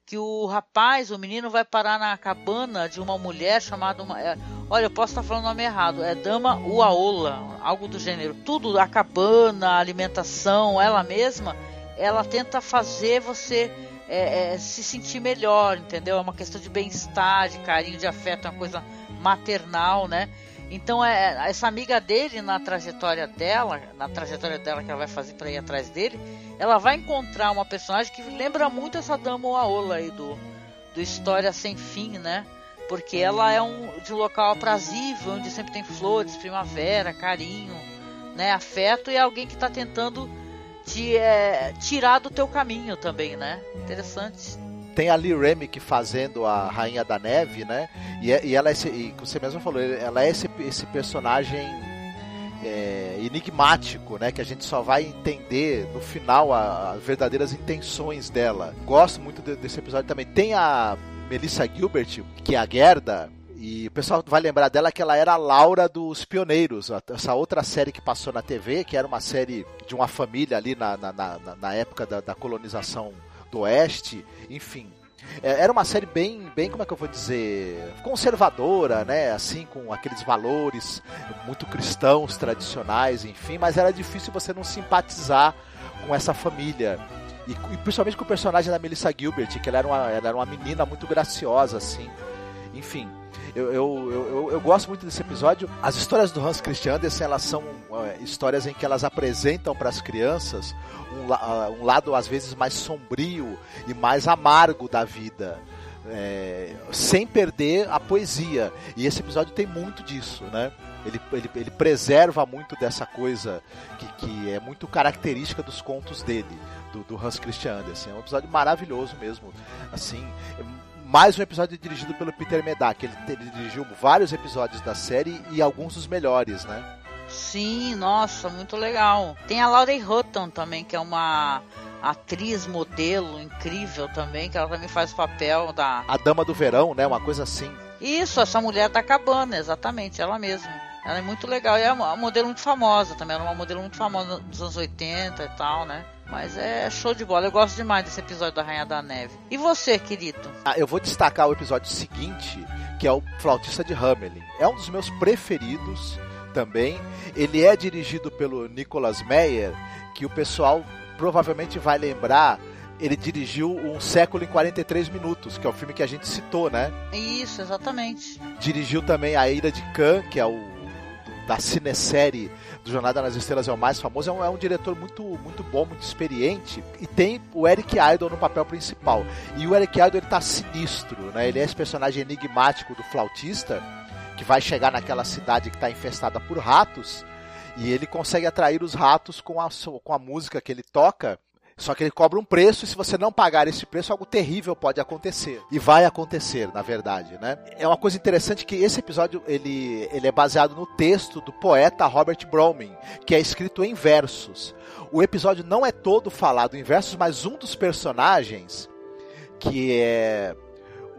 que o rapaz, o menino, vai parar na cabana de uma mulher chamada. Uma, é, olha, eu posso estar falando o nome errado. É Dama Uaola, algo do gênero. Tudo, a cabana, a alimentação, ela mesma, ela tenta fazer você é, é, se sentir melhor, entendeu? É uma questão de bem-estar, de carinho, de afeto, é uma coisa maternal, né? Então é, essa amiga dele na trajetória dela, na trajetória dela que ela vai fazer para ir atrás dele, ela vai encontrar uma personagem que lembra muito essa dama Aola aí do do História sem fim, né? Porque ela é um de um local aprazível, onde sempre tem flores, primavera, carinho, né, afeto e é alguém que está tentando te é, tirar do teu caminho também, né? Interessante tem a Lee Remick fazendo a Rainha da Neve, né? E, é, e ela é esse, e você mesmo falou, ela é esse, esse personagem é, enigmático, né? Que a gente só vai entender no final as verdadeiras intenções dela. Gosto muito de, desse episódio também. Tem a Melissa Gilbert, que é a Gerda, e o pessoal vai lembrar dela que ela era a Laura dos Pioneiros, essa outra série que passou na TV, que era uma série de uma família ali na, na, na, na época da, da colonização do Oeste, enfim. É, era uma série bem, bem, como é que eu vou dizer, conservadora, né? Assim, com aqueles valores muito cristãos, tradicionais, enfim, mas era difícil você não simpatizar com essa família. E, e principalmente com o personagem da Melissa Gilbert, que ela era, uma, ela era uma menina muito graciosa, assim. Enfim, eu, eu, eu, eu, gosto muito desse episódio. As histórias do Hans Christian Andersen, elas são é, histórias em que elas apresentam para as crianças um, um, lado às vezes mais sombrio e mais amargo da vida. É, sem perder a poesia. E esse episódio tem muito disso, né? Ele, ele, ele preserva muito dessa coisa que, que é muito característica dos contos dele, do, do Hans Christian Andersen. É um episódio maravilhoso mesmo. Assim, mais um episódio dirigido pelo Peter Medak. Ele, ele dirigiu vários episódios da série e alguns dos melhores, né? Sim, nossa, muito legal. Tem a Laurie Hutton também, que é uma atriz, modelo incrível também, que ela também faz o papel da. A Dama do Verão, né? Uma coisa assim. Isso, essa mulher da cabana, exatamente, ela mesma. Ela é muito legal. E é uma modelo muito famosa também. Ela é uma modelo muito famosa dos anos 80 e tal, né? Mas é show de bola. Eu gosto demais desse episódio da Rainha da Neve. E você, querido? Ah, eu vou destacar o episódio seguinte, que é o Flautista de Hamelin. É um dos meus preferidos também. Ele é dirigido pelo Nicolas Meyer, que o pessoal provavelmente vai lembrar. Ele dirigiu Um Século em 43 Minutos, que é o filme que a gente citou, né? Isso, exatamente. Dirigiu também A Ira de Khan, que é o da cinesérie do Jornada nas Estrelas é o mais famoso, é um, é um, diretor muito, muito bom, muito experiente, e tem o Eric Idle no papel principal. E o Eric Idle ele tá sinistro, né? Ele é esse personagem enigmático do flautista, que vai chegar naquela cidade que está infestada por ratos, e ele consegue atrair os ratos com a, com a música que ele toca. Só que ele cobra um preço e se você não pagar esse preço, algo terrível pode acontecer. E vai acontecer, na verdade, né? É uma coisa interessante que esse episódio ele, ele é baseado no texto do poeta Robert Browning, que é escrito em versos. O episódio não é todo falado em versos, mas um dos personagens, que é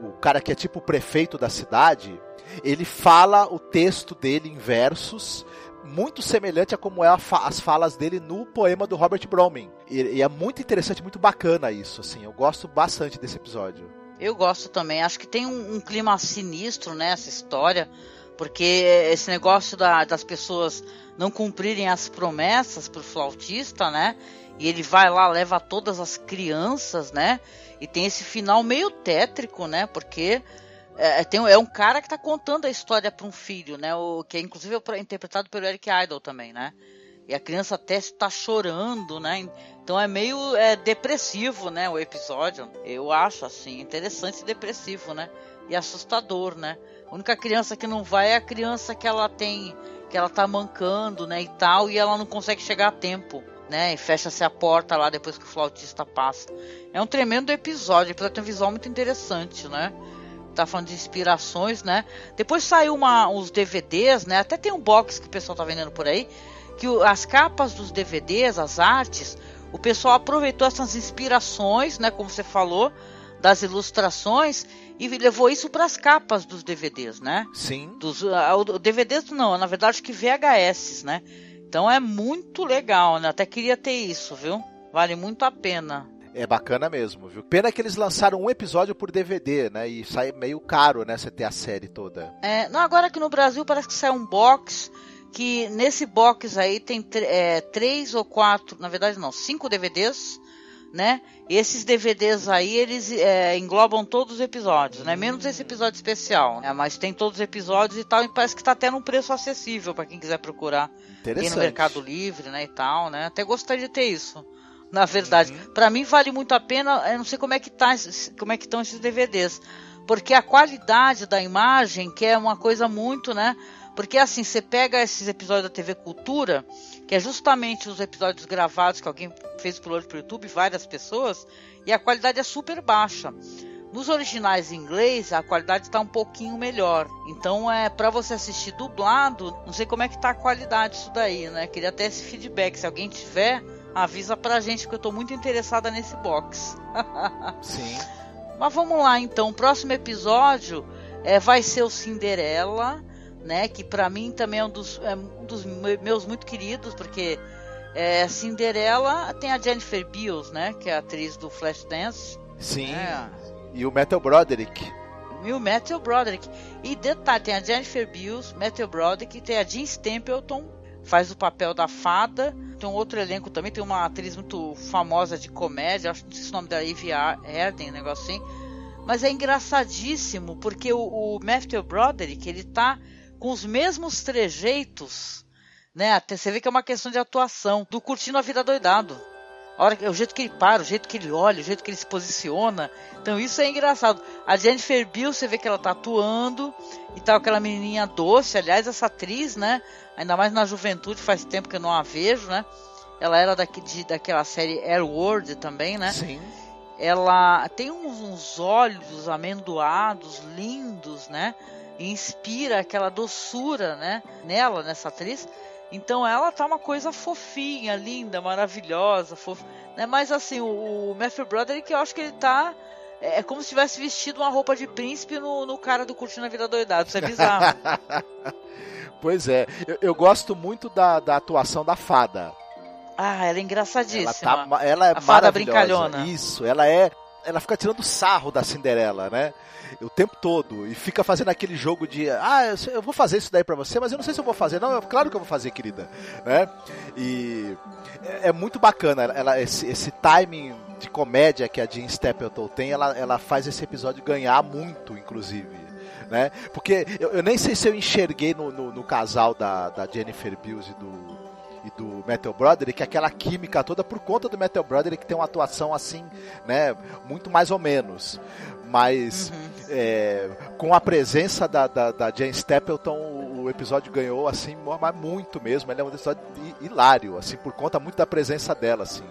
o cara que é tipo o prefeito da cidade, ele fala o texto dele em versos muito semelhante a como é a fa as falas dele no poema do Robert Browning. E, e, é muito interessante, muito bacana isso, assim. Eu gosto bastante desse episódio. Eu gosto também. Acho que tem um, um clima sinistro nessa história, porque esse negócio da, das pessoas não cumprirem as promessas pro flautista, né? E ele vai lá, leva todas as crianças, né? E tem esse final meio tétrico, né? Porque é, é, tem, é um cara que está contando a história para um filho, né? O, que é inclusive é interpretado pelo Eric Idle também, né? E a criança até está chorando, né? Então é meio é, depressivo, né? O episódio. Eu acho assim, interessante e depressivo, né? E assustador, né? A única criança que não vai é a criança que ela tem, que ela tá mancando, né? E tal, e ela não consegue chegar a tempo, né? E fecha-se a porta lá depois que o flautista passa. É um tremendo episódio, apesar de ter um visual muito interessante, né? Tá falando de inspirações, né? Depois saiu uma, os DVDs, né? Até tem um box que o pessoal tá vendendo por aí, que o, as capas dos DVDs, as artes, o pessoal aproveitou essas inspirações, né? Como você falou, das ilustrações e levou isso para as capas dos DVDs, né? Sim. Dos uh, DVDs não, na verdade que VHS, né? Então é muito legal, né? Até queria ter isso, viu? Vale muito a pena. É bacana mesmo, viu? Pena que eles lançaram um episódio por DVD, né? E sai meio caro, né? Você ter a série toda. É, não, agora aqui no Brasil parece que sai um box que nesse box aí tem é, três ou quatro, na verdade não, cinco DVDs, né? E esses DVDs aí eles é, englobam todos os episódios, né? Menos esse episódio especial, né? mas tem todos os episódios e tal. E parece que está até num preço acessível para quem quiser procurar. Interessante. no Mercado Livre, né? E tal, né? Até gostaria de ter isso na verdade. Uhum. Para mim vale muito a pena, eu não sei como é que tá, como é que estão esses DVDs, porque a qualidade da imagem, que é uma coisa muito, né? Porque assim, você pega esses episódios da TV Cultura, que é justamente os episódios gravados que alguém fez por hoje pro YouTube, várias pessoas, e a qualidade é super baixa. Nos originais em inglês, a qualidade está um pouquinho melhor. Então, é para você assistir dublado, não sei como é que tá a qualidade disso daí, né? Queria até esse feedback, se alguém tiver, avisa pra gente que eu tô muito interessada nesse box. Sim. Mas vamos lá então, o próximo episódio é, vai ser o Cinderela, né? Que para mim também é um dos, é um dos meus muito queridos, porque é, Cinderela tem a Jennifer Beals, né? Que é a atriz do Flashdance. Sim. É. E o Metal Broderick. E o Metal Broderick. E detalhe, tem a Jennifer Beals, Metal Broderick, tem a Jean Stapleton, faz o papel da fada. Tem um outro elenco também, tem uma atriz muito famosa de comédia, acho que não sei se o nome é Ivy Arden, um negócio assim. Mas é engraçadíssimo, porque o, o Matthew Broderick, ele tá com os mesmos trejeitos, né? Até você vê que é uma questão de atuação, do Curtindo a Vida Doidado. A hora, o jeito que ele para, o jeito que ele olha, o jeito que ele se posiciona. Então isso é engraçado. A Jennifer Bill, você vê que ela tá atuando e tal, aquela menininha doce. Aliás, essa atriz, né? Ainda mais na juventude, faz tempo que eu não a vejo, né? Ela era daqui, de, daquela série Airworld também, né? Sim. Ela tem uns, uns olhos amendoados, lindos, né? E inspira aquela doçura, né? Nela, nessa atriz. Então ela tá uma coisa fofinha, linda, maravilhosa, fof... né? Mas assim, o, o Matthew Broderick, eu acho que ele tá é, é como se tivesse vestido uma roupa de príncipe no, no cara do Curtindo a Vida Doidado. Isso é bizarro. pois é. Eu, eu, gosto muito da, da atuação da fada. Ah, ela é engraçadíssima. Ela, tá, ela é a fada brincalhona. Isso, ela é. Ela fica tirando sarro da Cinderela, né? o tempo todo e fica fazendo aquele jogo de ah, eu vou fazer isso daí para você, mas eu não sei se eu vou fazer. Não, claro que eu vou fazer, querida, né? E é, é muito bacana ela esse, esse timing de comédia que a Jean Stapleton tem, ela, ela faz esse episódio ganhar muito, inclusive. Né? Porque eu, eu nem sei se eu enxerguei no, no, no casal da, da Jennifer Beals e do, e do Metal Broderick, aquela química toda por conta do Metal Broderick que tem uma atuação assim, né, muito mais ou menos. Mas uhum. é, com a presença da, da, da, Jane Stapleton, o episódio ganhou assim, muito mesmo. Ele é um episódio hilário, assim, por conta muito da presença dela, assim.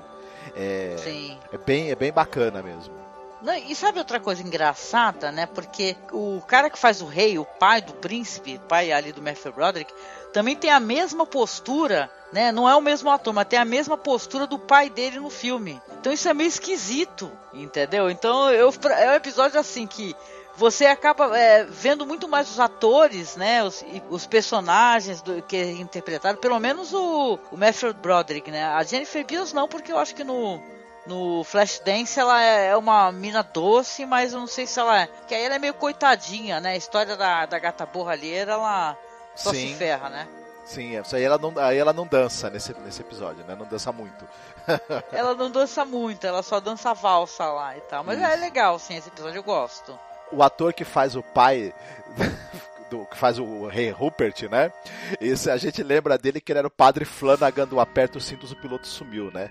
É, Sim. é bem, é bem bacana mesmo. Não, e sabe outra coisa engraçada, né? Porque o cara que faz o rei, o pai do príncipe, pai ali do Matthew Broderick, também tem a mesma postura, né? Não é o mesmo ator, mas tem a mesma postura do pai dele no filme. Então isso é meio esquisito, entendeu? Então eu, é um episódio assim que você acaba é, vendo muito mais os atores, né? Os, os personagens do, que interpretaram, pelo menos o, o Matthew Broderick, né? A Jennifer Beals não, porque eu acho que no no Flashdance ela é uma mina doce, mas eu não sei se ela é. Que aí ela é meio coitadinha, né? A história da, da gata borralheira, ela só Sim. se ferra, né? Sim, isso aí ela não, aí ela não dança nesse, nesse episódio, né? Não dança muito. ela não dança muito, ela só dança valsa lá e tal. Mas é legal, sim, esse episódio eu gosto. O ator que faz o pai. Do, que faz o rei Rupert, né? Esse, a gente lembra dele que ele era o padre Flanagan do Aperta os Cintos, o piloto sumiu, né?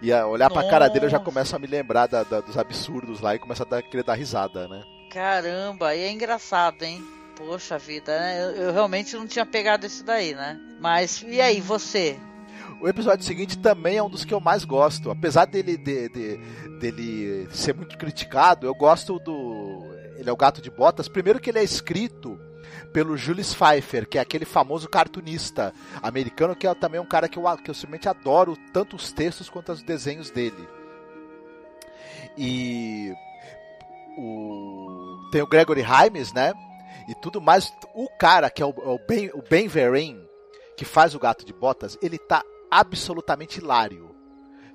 E a olhar Nossa. pra cara dele eu já começo a me lembrar da, da, dos absurdos lá e começo a dar, querer dar risada, né? Caramba, e é engraçado, hein? Poxa vida, né? Eu, eu, realmente não tinha pegado isso daí, né? Mas e aí, você? O episódio seguinte também é um dos que eu mais gosto. Apesar dele, de, de, dele ser muito criticado, eu gosto do. ele é o gato de botas. Primeiro que ele é escrito pelo Julius Pfeiffer, que é aquele famoso cartunista americano, que é também um cara que eu, que eu simplesmente adoro, tanto os textos quanto os desenhos dele. E o, tem o Gregory Himes, né? E tudo mais. O cara, que é o, é o Ben, o ben Vereen, que faz o gato de botas, ele tá absolutamente hilário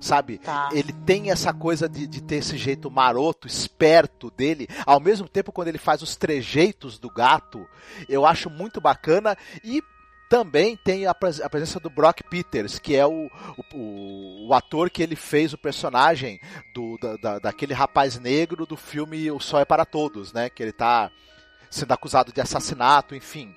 sabe? Tá. Ele tem essa coisa de, de ter esse jeito maroto, esperto dele, ao mesmo tempo quando ele faz os trejeitos do gato, eu acho muito bacana e também tem a, pres a, presença do Brock Peters, que é o, o, o, ator que ele fez o personagem do, da, da, daquele rapaz negro do filme O Sol é para Todos, né? Que ele tá sendo acusado de assassinato, enfim.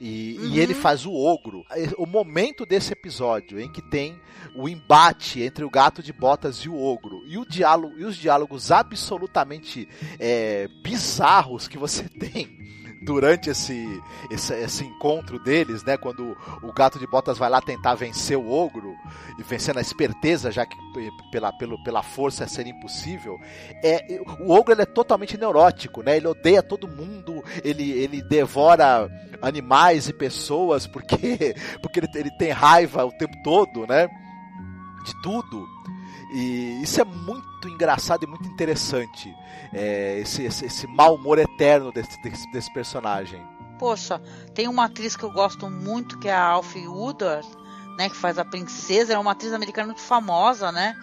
E, uhum. e, ele faz o ogro. O momento desse episódio em que tem o embate entre o gato de botas e o ogro e o diálogo e os diálogos absolutamente é, bizarros que você tem durante esse, esse, esse, encontro deles, né? Quando o gato de botas vai lá tentar vencer o ogro e vencer na esperteza, já que pela, pelo, pela força seria impossível. É, o ogro ele é totalmente neurótico, né? Ele odeia todo mundo, ele, ele devora animais e pessoas porque, porque ele, ele tem raiva o tempo todo, né? De tudo. E isso é muito engraçado e muito interessante. É, esse, esse, esse mau humor eterno desse, desse, desse, personagem. Poxa, tem uma atriz que eu gosto muito que é a Alfie Woodard, né, que faz a princesa, é uma atriz americana muito famosa, né?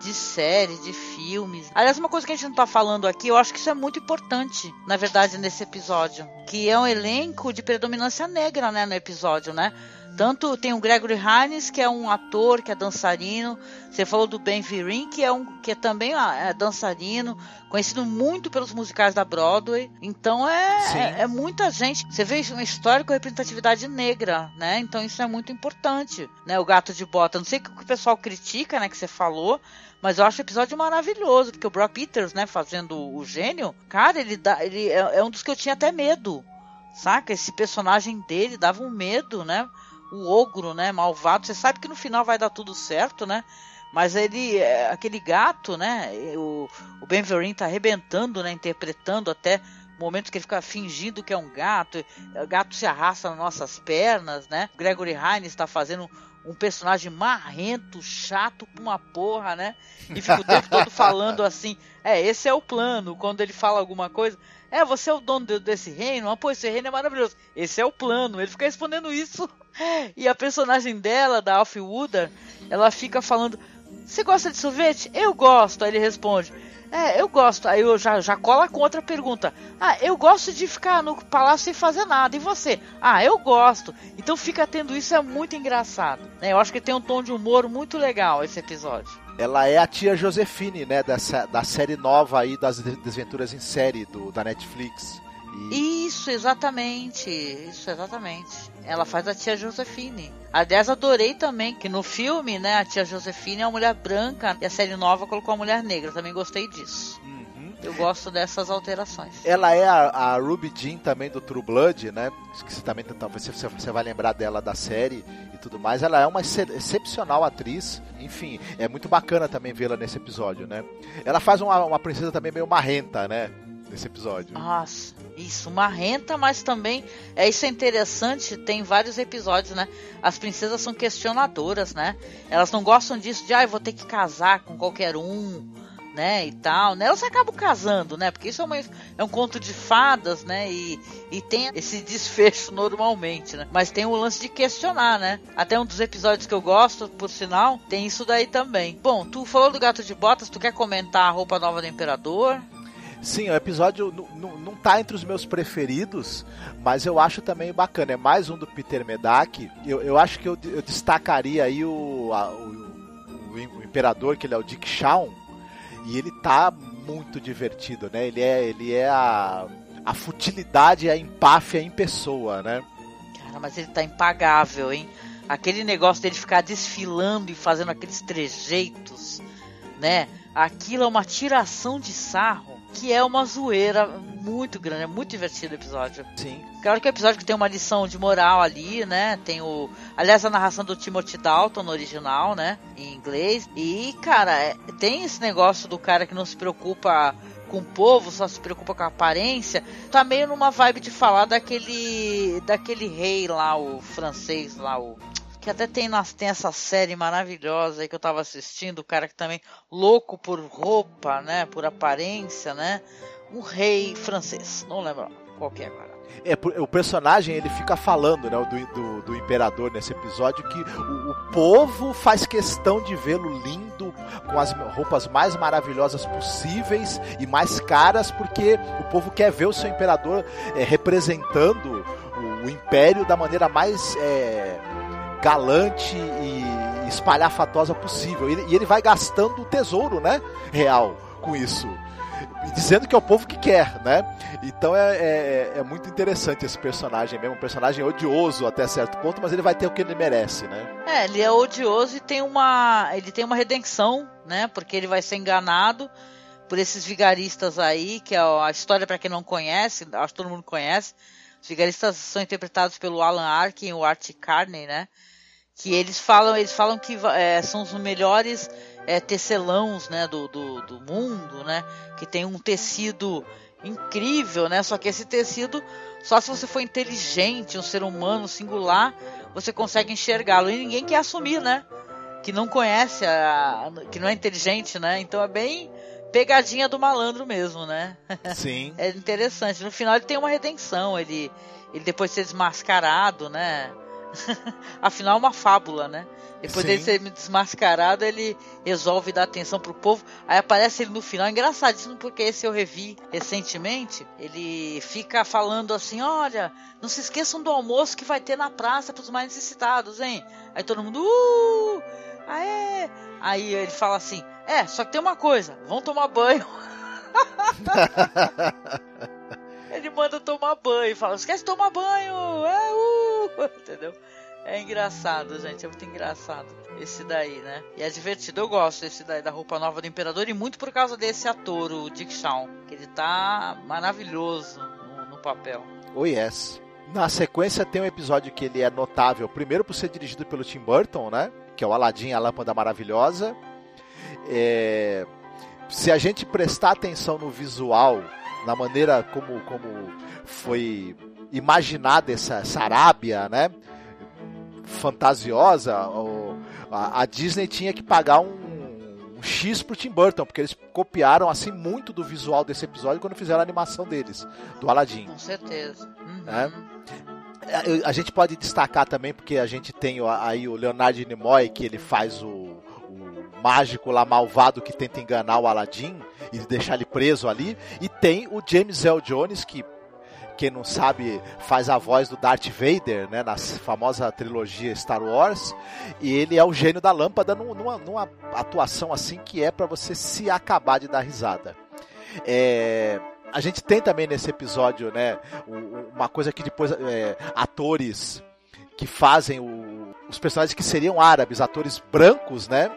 De séries, de filmes. Aliás, uma coisa que a gente não tá falando aqui, eu acho que isso é muito importante, na verdade, nesse episódio. Que é um elenco de predominância negra, né, no episódio, né? Tanto tem o Gregory Hines, que é um ator, que é dançarino. Você falou do Ben Virin, que é um que é também ah, é dançarino, conhecido muito pelos musicais da Broadway. Então é, é, é, muita gente. Você vê uma história com representatividade negra, né? Então isso é muito importante, né? O Gato de Bota. Não sei o que o pessoal critica, né? Que você falou, mas eu acho o episódio maravilhoso, porque o Brock Peters, né, fazendo o gênio, cara, ele dá, ele é, é um dos que eu tinha até medo. Saca? Esse personagem dele dava um medo, né? O ogro, né, malvado. Você sabe que no final vai dar tudo certo, né? Mas ele, é, aquele gato, né? O, o Ben Vereen tá arrebentando, né? Interpretando até momentos que ele fica fingindo que é um gato. O gato se arrasta nas nossas pernas, né? Gregory Hines está fazendo um personagem marrento, chato com uma porra, né? E fica o tempo todo falando assim: é, esse é o plano. Quando ele fala alguma coisa, é, você é o dono desse reino? Ah, pô, esse reino é maravilhoso. Esse é o plano. Ele fica respondendo isso. E a personagem dela, da Alfie Wooder, ela fica falando: Você gosta de sorvete? Eu gosto. Aí ele responde: É, eu gosto. Aí eu já, já cola com outra pergunta: Ah, eu gosto de ficar no palácio sem fazer nada. E você? Ah, eu gosto. Então fica tendo isso, é muito engraçado. Né? Eu acho que tem um tom de humor muito legal esse episódio ela é a tia Josefine, né, dessa, da série nova aí das desventuras em série do, da Netflix. E... Isso, exatamente. Isso, exatamente. Ela faz a tia Josefine. Aliás, adorei também que no filme, né, a tia Josefine é uma mulher branca e a série nova colocou a mulher negra. Também gostei disso. Uhum. Eu gosto dessas alterações. Ela é a, a, Ruby Jean também do True Blood, né? Que você também talvez você, você vai lembrar dela da série e tudo mais. Ela é uma excepcional atriz. Enfim, é muito bacana também vê-la nesse episódio, né? Ela faz uma, uma princesa também meio marrenta, né? nesse episódio. Nossa, isso, marrenta, mas também é isso é interessante, tem vários episódios, né? As princesas são questionadoras, né? Elas não gostam disso de, ah, eu vou ter que casar com qualquer um, né, e tal, né? Elas acabam casando, né? Porque isso é, uma, é um conto de fadas, né? E, e tem esse desfecho normalmente, né? Mas tem o lance de questionar, né? Até um dos episódios que eu gosto, por sinal, tem isso daí também. Bom, tu falou do Gato de Botas, tu quer comentar a roupa nova do Imperador? Sim, o episódio não tá entre os meus preferidos, mas eu acho também bacana. É mais um do Peter Medak. Eu, eu acho que eu, eu destacaria aí o, a, o, o, Imperador, que ele é o Dick Shawn, e ele tá muito divertido, né? Ele é, ele é a, a futilidade a empáfia em pessoa, né? Cara, mas ele tá impagável, hein? Aquele negócio dele ficar desfilando e fazendo aqueles trejeitos, né? Aquilo é uma tiração de sarro que é uma zoeira muito grande, é muito divertido o episódio. Sim. Claro que é um episódio que tem uma lição de moral ali, né? Tem o. Aliás, a narração do Timothy Dalton no original, né? Em inglês. E, cara, é... tem esse negócio do cara que não se preocupa com o povo, só se preocupa com a aparência, tá meio numa vibe de falar daquele daquele rei lá, o francês lá, o que até tem, tem essa série maravilhosa aí que eu tava assistindo, o cara que também louco por roupa, né, por aparência, né, um rei francês, não lembro qual é agora. É, o personagem ele fica falando né, do, do, do imperador nesse episódio que o, o povo faz questão de vê-lo lindo, com as roupas mais maravilhosas possíveis e mais caras, porque o povo quer ver o seu imperador é, representando o, o, império da maneira mais é, galante e espalhafatosa possível. E, ele vai gastando o tesouro, né? Real com isso. Dizendo que é o povo que quer, né? Então é, é, é, muito interessante esse personagem mesmo, um personagem odioso até certo ponto, mas ele vai ter o que ele merece, né? É, ele é odioso e tem uma. ele tem uma redenção, né? Porque ele vai ser enganado por esses vigaristas aí, que é a história para quem não conhece, acho que todo mundo conhece. Os vigaristas são interpretados pelo Alan Arkin e o Art Carney, né? Que eles falam, eles falam que é, são os melhores é, tecelãos né, do, do, do, mundo, né? Que tem um tecido incrível, né? Só que esse tecido, só se você for inteligente, um ser humano singular, você consegue enxergá-lo. E ninguém quer assumir, né? Que não conhece, a, que não é inteligente, né? Então é bem pegadinha do malandro mesmo, né? Sim. é interessante. No final ele tem uma redenção, ele, ele depois de ser desmascarado, né? Afinal, é uma fábula, né? Depois Sim. dele ser desmascarado, ele resolve dar atenção pro povo. Aí aparece ele no final, engraçadíssimo, porque esse eu revi recentemente. Ele fica falando assim: olha, não se esqueçam do almoço que vai ter na praça para os mais necessitados, hein? Aí todo mundo, uh! Aê! Aí ele fala assim: é, só que tem uma coisa, vão tomar banho. ele manda tomar banho, fala: esquece de tomar banho, é, uh! entendeu? É engraçado, gente, é muito engraçado esse daí, né? E é divertido, eu gosto desse daí da roupa nova do imperador e muito por causa desse ator, o Dick Shawn, que ele tá maravilhoso no, no papel. Oh yes. Na sequência tem um episódio que ele é notável, primeiro por ser dirigido pelo Tim Burton, né? Que é o Aladdin, a Lâmpada Maravilhosa. É... Se a gente prestar atenção no visual, na maneira como, como foi imaginada essa, essa Arábia, né? Fantasiosa, a, a Disney tinha que pagar um, um X pro Tim Burton, porque eles copiaram assim muito do visual desse episódio quando fizeram a animação deles, do Aladdin. Com certeza. Uhum. Né? A, a gente pode destacar também, porque a gente tem aí o Leonardo Nimoy, que ele faz o, o mágico lá malvado que tenta enganar o Aladdin e deixar ele preso ali. E tem o James L. Jones, que quem não sabe, faz a voz do Darth Vader, né, na famosa trilogia Star Wars, e ele é o gênio da lâmpada numa, numa atuação assim que é para você se acabar de dar risada. É, a gente tem também nesse episódio, né, uma coisa que depois é, atores que fazem o, os personagens que seriam árabes, atores brancos, né,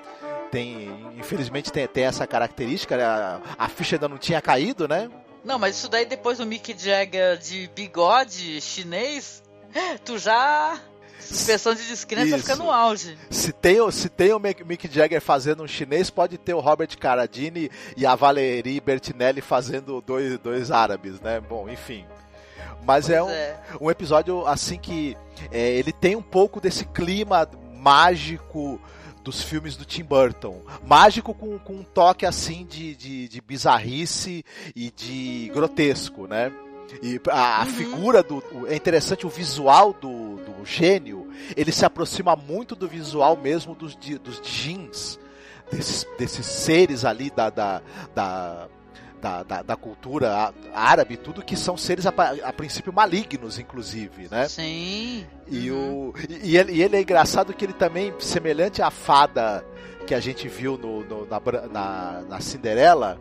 tem, infelizmente tem, tem essa característica, né, a, a ficha ainda não tinha caído, né, não, mas isso daí depois do Mick Jagger de bigode chinês, tu já. Suspensão de descrença fica no auge. Se tem, se tem o Mick Jagger fazendo um chinês, pode ter o Robert Caradini e a Valerie Bertinelli fazendo dois, dois árabes, né? Bom, enfim. Mas é um, é um, episódio assim que é, ele tem um pouco desse clima mágico dos filmes do Tim Burton. Mágico com, com um toque assim de, de, de bizarrice e de grotesco, né? E a, a uhum. figura do. É interessante o visual do, do gênio. Ele se aproxima muito do visual mesmo dos, dos jeans. Desses, desses seres ali da, da, da da, da, da, cultura árabe, tudo que são seres a, a, princípio malignos, inclusive, né? Sim. E, uhum. o, e, ele, e ele é engraçado que ele também, semelhante à fada que a gente viu no, no na, na, na Cinderela,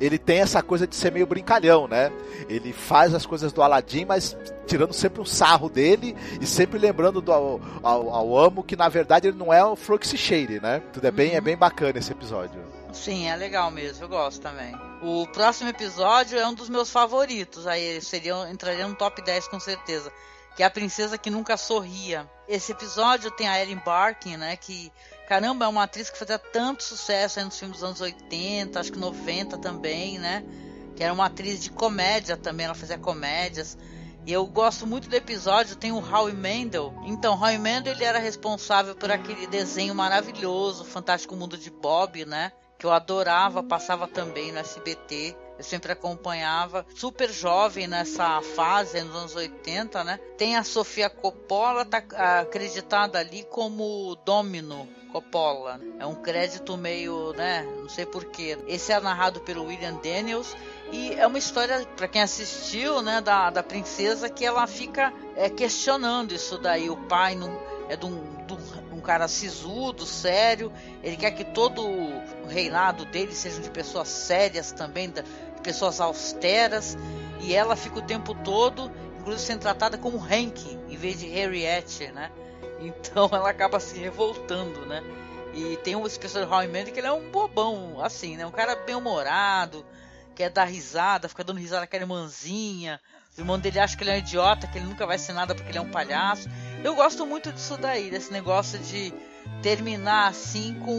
ele tem essa coisa de ser meio brincalhão, né? Ele faz as coisas do Aladdin, mas tirando sempre um sarro dele e sempre lembrando do, ao, ao, ao amo que na verdade ele não é o Shade, né? Tudo é bem, é uhum. é bem bacana esse episódio. Sim, é legal mesmo, eu gosto também. O próximo episódio é um dos meus favoritos, aí seria, entraria no top 10 com certeza. Que é a princesa que nunca sorria. Esse episódio tem a Erin Barkin, né? Que, caramba, é uma atriz que fazia tanto sucesso aí nos filmes dos anos 80, acho que 90 também, né? que era uma atriz de comédia também, ela fazia comédias. E eu gosto muito do episódio, tem o Howie Mandel. Então, Howie Mandel ele era responsável por aquele desenho maravilhoso, Fantástico Mundo de Bob, né? Que eu adorava, passava também no SBT. Eu sempre acompanhava. Super jovem nessa fase, nos anos 80, né? Tem a Sofia Coppola, tá acreditada ali como Domino Coppola. É um crédito meio, né? Não sei porquê. Esse é narrado pelo William Daniels e é uma história, para quem assistiu, né, da, da princesa, que ela fica é, questionando isso daí. O pai não, é de um, de um cara sisudo, sério. Ele quer que todo o reinado dele seja de pessoas sérias também, de pessoas austeras. E ela fica o tempo todo, inclusive sendo tratada como Hank, em vez de Harriet, né? Então ela acaba se revoltando, né? E tem um pessoal de How que ele é um bobão, assim, né? Um cara bem humorado, quer dar risada, fica dando risada aquela irmãzinha. O irmão dele acha que ele é um idiota, que ele nunca vai ser nada porque ele é um palhaço. Eu gosto muito disso daí, desse negócio de terminar assim com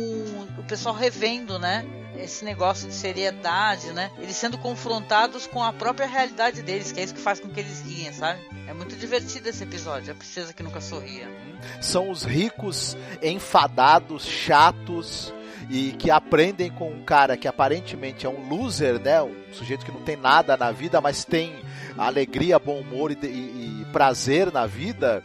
o pessoal revendo, né? Esse negócio de seriedade, né? Eles sendo confrontados com a própria realidade deles, que é isso que faz com que eles riem, sabe? É muito divertido esse episódio, a princesa que nunca sorria. São os ricos enfadados, chatos, e que aprendem com um cara que aparentemente é um loser, né? Um sujeito que não tem nada na vida, mas tem alegria, bom humor e, e, e prazer na vida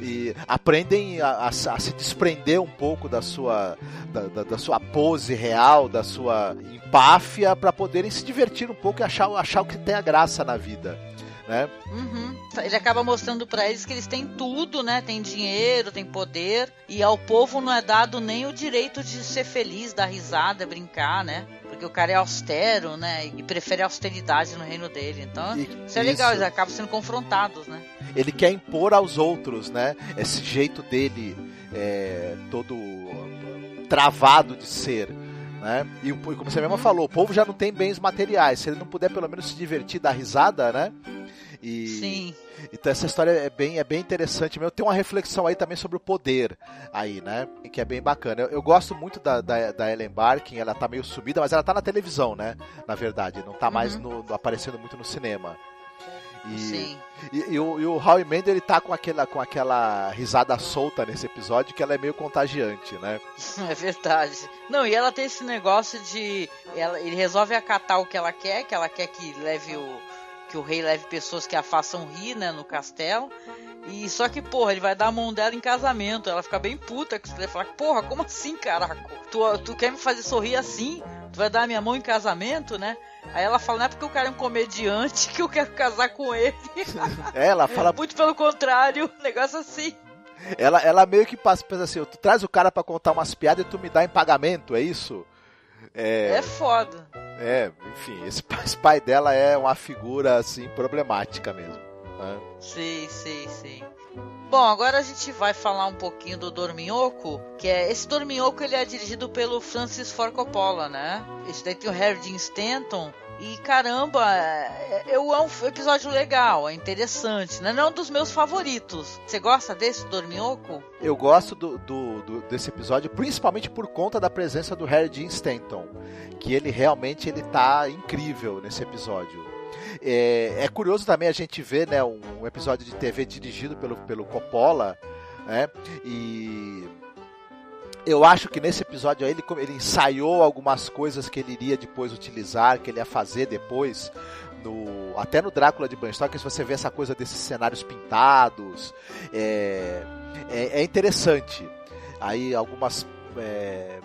e aprendem a, a, a, se desprender um pouco da sua da, da, da sua pose real, da sua empáfia para poderem se divertir um pouco e achar, achar o que tem a graça na vida né? Uhum. Ele acaba mostrando para eles que eles têm tudo, né? Tem dinheiro, tem poder e ao povo não é dado nem o direito de ser feliz, dar risada, brincar, né? Porque o cara é austero, né? E prefere a austeridade no reino dele. Então, e, isso é legal, eles acabam sendo confrontados, né? Ele quer impor aos outros, né? Esse jeito dele é, todo travado de ser. Né? E, como você mesmo falou, o povo já não tem bens materiais. Se ele não puder pelo menos se divertir, dar risada, né? E, Sim. Então essa história é bem, é bem interessante mesmo. Tem uma reflexão aí também sobre o poder aí, né? Que é bem bacana. Eu, eu gosto muito da, da, da, Ellen Barkin, ela tá meio subida, mas ela tá na televisão, né? Na verdade, não tá uhum. mais no, aparecendo muito no cinema. E, Sim. E, e, o, e o Howie Mandel, ele tá com aquela, com aquela risada solta nesse episódio que ela é meio contagiante, né? É verdade. Não, e ela tem esse negócio de. Ela, ele resolve acatar o que ela quer, que ela quer que leve o que o rei leve pessoas que a façam rir, né, no castelo. E só que, porra, ele vai dar a mão dela em casamento. Ela fica bem puta que você fala, porra, como assim, caraca? Tu, tu quer me fazer sorrir assim? Tu vai dar a minha mão em casamento, né? Aí ela fala, não é porque o cara é um comediante que eu quero casar com ele. É, ela fala. Muito pelo contrário, negócio assim. Ela, ela meio que passa, pensa assim, tu traz o cara para contar umas piadas e tu me dá em pagamento, é isso? É, é foda. É, enfim, esse, esse pai dela é uma figura assim problemática mesmo. Né? Sim, sim, sim. Bom, agora a gente vai falar um pouquinho do Dorminhoco, que é esse Dorminhoco ele é dirigido pelo Francis Ford Coppola, né? Esse daí tem o Harry Dean Stanton, e caramba, é, um episódio legal, é interessante, né? Não é um dos meus favoritos. Você gosta desse Dorminhoco? Eu gosto do, do, do, desse episódio, principalmente por conta da presença do Harry Dean Stanton, que ele realmente ele tá incrível nesse episódio. É, é curioso também a gente ver né, um, um episódio de TV dirigido pelo, pelo Coppola, né? E eu acho que nesse episódio aí ele, ele ensaiou algumas coisas que ele iria depois utilizar, que ele ia fazer depois. No, até no Drácula de Bram se você vê essa coisa desses cenários pintados, é, é, é interessante. Aí algumas é,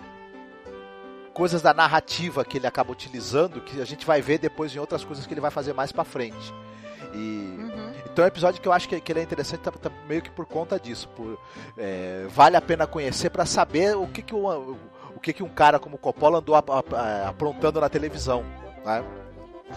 coisas da narrativa que ele acaba utilizando, que a gente vai ver depois em outras coisas que ele vai fazer mais para frente. E uhum. Então é um episódio que eu acho que, que ele é interessante tá, tá meio que por conta disso. Por, é, vale a pena conhecer para saber o que, que, o, que, que um cara como Coppola andou aprontando na televisão. Né?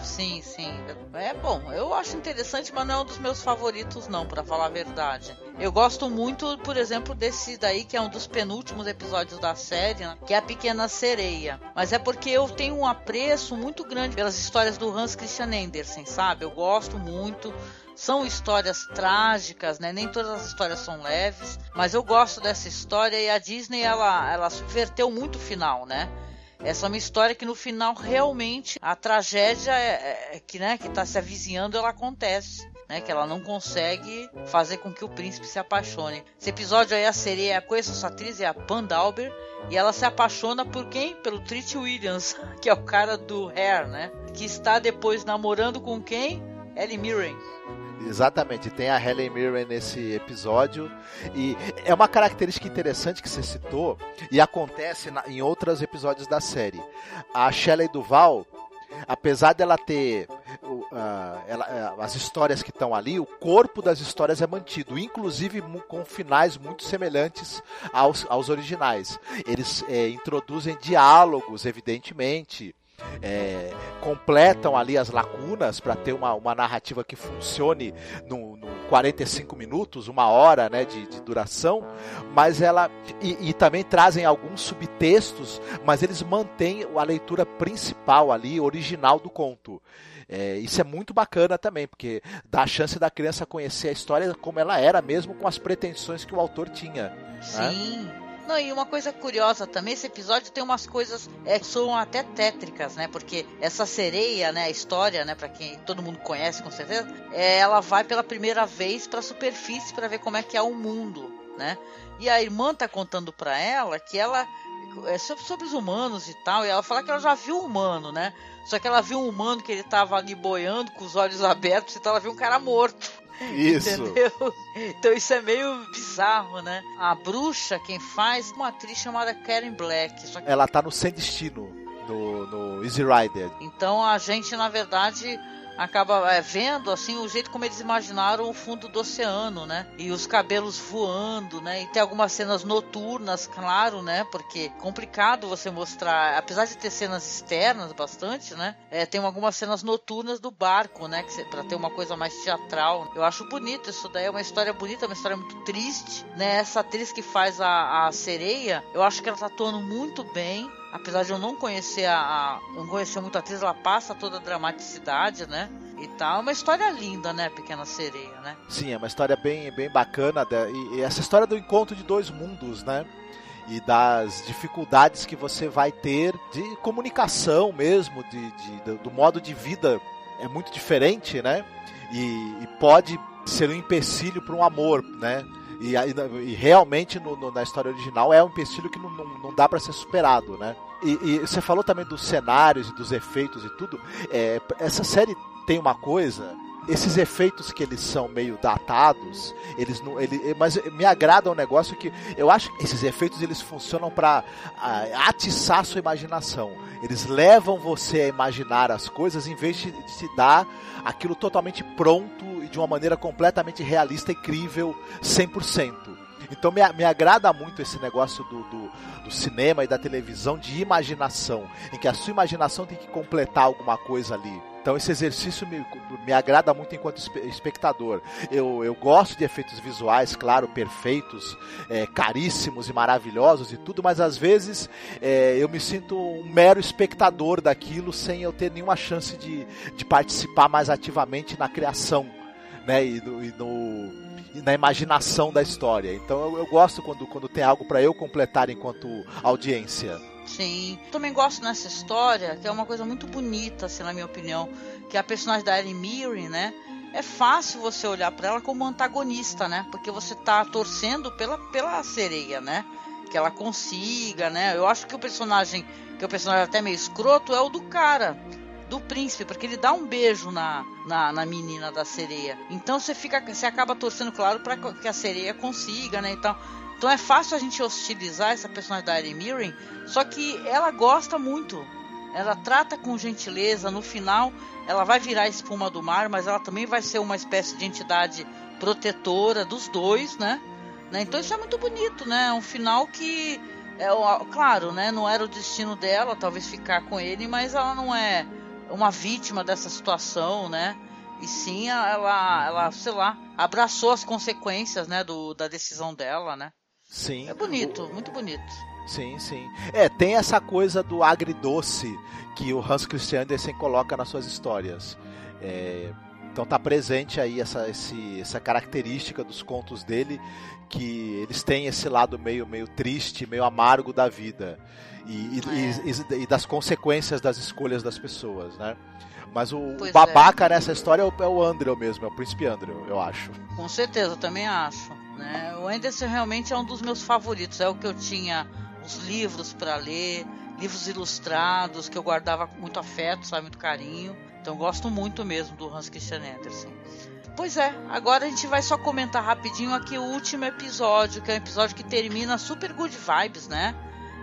Sim, sim. É bom. Eu acho interessante, mas não é um dos meus favoritos, não, para falar a verdade. Eu gosto muito, por exemplo, desse daí, que é um dos penúltimos episódios da série, né? que é a Pequena Sereia. Mas é porque eu tenho um apreço muito grande pelas histórias do Hans Christian Andersen, sabe? Eu gosto muito. São histórias trágicas, né? Nem todas as histórias são leves, mas eu gosto dessa história e a Disney ela, ela subverteu muito o final, né? Essa é uma história que no final realmente a tragédia é, é, que, né, que tá se avizinhando, ela acontece. Né, que ela não consegue fazer com que o príncipe se apaixone. Esse episódio aí a sereia conheço essa atriz, é a Pandalber, e ela se apaixona por quem? Pelo Treat Williams, que é o cara do Hair, né? Que está depois namorando com quem? Ellie Mirren. Exatamente, tem a Helen Mirren nesse episódio e é uma característica interessante que você citou e acontece na, em outros episódios da série. A Shelley Duval, apesar dela ter uh, ela, uh, as histórias que estão ali, o corpo das histórias é mantido, inclusive com finais muito semelhantes aos, aos originais. Eles é, introduzem diálogos, evidentemente é, completam ali as lacunas para ter uma, uma narrativa que funcione no, no 45 minutos, uma hora né, de, de duração, mas ela. E, e, também trazem alguns subtextos, mas eles mantêm a leitura principal ali, original do conto. É, isso é muito bacana também, porque dá a chance da criança conhecer a história como ela era, mesmo com as pretensões que o autor tinha. Né? Sim. Né? Não, e uma coisa curiosa também, esse episódio tem umas coisas é, que são até tétricas, né? Porque essa sereia, né, a história, né, para quem todo mundo conhece com certeza, é, ela vai pela primeira vez para a superfície para ver como é que é o mundo, né? E a irmã tá contando para ela que ela é sobre, sobre os humanos e tal, e ela fala que ela já viu um humano, né? Só que ela viu um humano que ele tava ali boiando com os olhos abertos, então ela viu um cara morto. Isso. Entendeu? Então isso é meio bizarro, né? A bruxa, quem faz, uma atriz chamada Karen Black. Que... Ela tá no Sem Destino, no, no Easy Rider. Então a gente, na verdade, acaba é, vendo assim o jeito como eles imaginaram o fundo do oceano, né? E os cabelos voando, né? E tem algumas cenas noturnas, claro, né? Porque é complicado você mostrar, apesar de ter cenas externas bastante, né? É, tem algumas cenas noturnas do barco, né? Para ter uma coisa mais teatral. Eu acho bonito isso daí, é uma história bonita, uma história muito triste, né? Essa atriz que faz a, a sereia, eu acho que ela tá atuando muito bem apesar de eu não conhecer a, a não conhecer muito a atriz, ela passa toda a dramaticidade, né? E tal, é uma história linda, né, Pequena Sereia, né? Sim, é uma história bem, bem bacana e, e essa história do encontro de dois mundos, né? e das dificuldades que você vai ter de comunicação mesmo, de, de do modo de vida é muito diferente, né? E, e pode ser um empecilho para um amor, né? E, e, e realmente no, no, na história original é um empecilho que não, não, não dá para ser superado, né? E, e, você falou também dos cenários e dos efeitos e tudo. É, essa série tem uma coisa esses efeitos que eles são meio datados, eles não, ele, mas me agrada um negócio que eu acho que esses efeitos eles funcionam para atiçar a sua imaginação. Eles levam você a imaginar as coisas em vez de, te dar aquilo totalmente pronto e de uma maneira completamente realista e crível 100%. Então me, me agrada muito esse negócio do, do, do, cinema e da televisão de imaginação, em que a sua imaginação tem que completar alguma coisa ali. Então esse exercício me, me agrada muito enquanto espectador. Eu, eu gosto de efeitos visuais, claro, perfeitos, é, caríssimos e maravilhosos e tudo, mas às vezes é, eu me sinto um mero espectador daquilo sem eu ter nenhuma chance de, de participar mais ativamente na criação né, e, no, e no na imaginação da história. Então eu, eu gosto quando, quando tem algo para eu completar enquanto audiência. Sim. Também gosto nessa história, que é uma coisa muito bonita, assim, na minha opinião, que é a personagem da Ellen Mirren, né? É fácil você olhar para ela como antagonista, né? Porque você tá torcendo pela, pela sereia, né? Que ela consiga, né? Eu acho que o personagem, que é o personagem até meio escroto, é o do cara do príncipe, porque ele dá um beijo na, na, na menina da sereia. Então você fica, você acaba torcendo, claro, para que a sereia consiga, né? Então, então é fácil a gente hostilizar essa personagem da Erin Mirren, só que ela gosta muito. Ela trata com gentileza, no final ela vai virar espuma do mar, mas ela também vai ser uma espécie de entidade protetora dos dois, né? né? Então isso é muito bonito, né? É um final que é, claro, né? Não era o destino dela, talvez ficar com ele, mas ela não é uma vítima dessa situação, né? E sim, ela, ela, sei lá, abraçou as consequências, né, do, da decisão dela, né? Sim. É bonito, muito bonito. Sim, sim. É, tem essa coisa do agridoce que o Hans Christian Andersen coloca nas suas histórias. É, Então tá presente aí essa, esse, essa característica dos contos dele, que eles têm esse lado meio, meio triste, meio amargo da vida. E, é. e, e, e das consequências das escolhas das pessoas, né? Mas o, o babaca é. nessa história é o, é o Andrew mesmo, é o príncipe Andrew, eu acho. Com certeza, também acho. Né? O Anderson realmente é um dos meus favoritos, é o que eu tinha os livros para ler, livros ilustrados que eu guardava com muito afeto, sabe, muito carinho. Então gosto muito mesmo do Hans Christian Andersen. Pois é, agora a gente vai só comentar rapidinho aqui o último episódio, que é um episódio que termina super good vibes, né?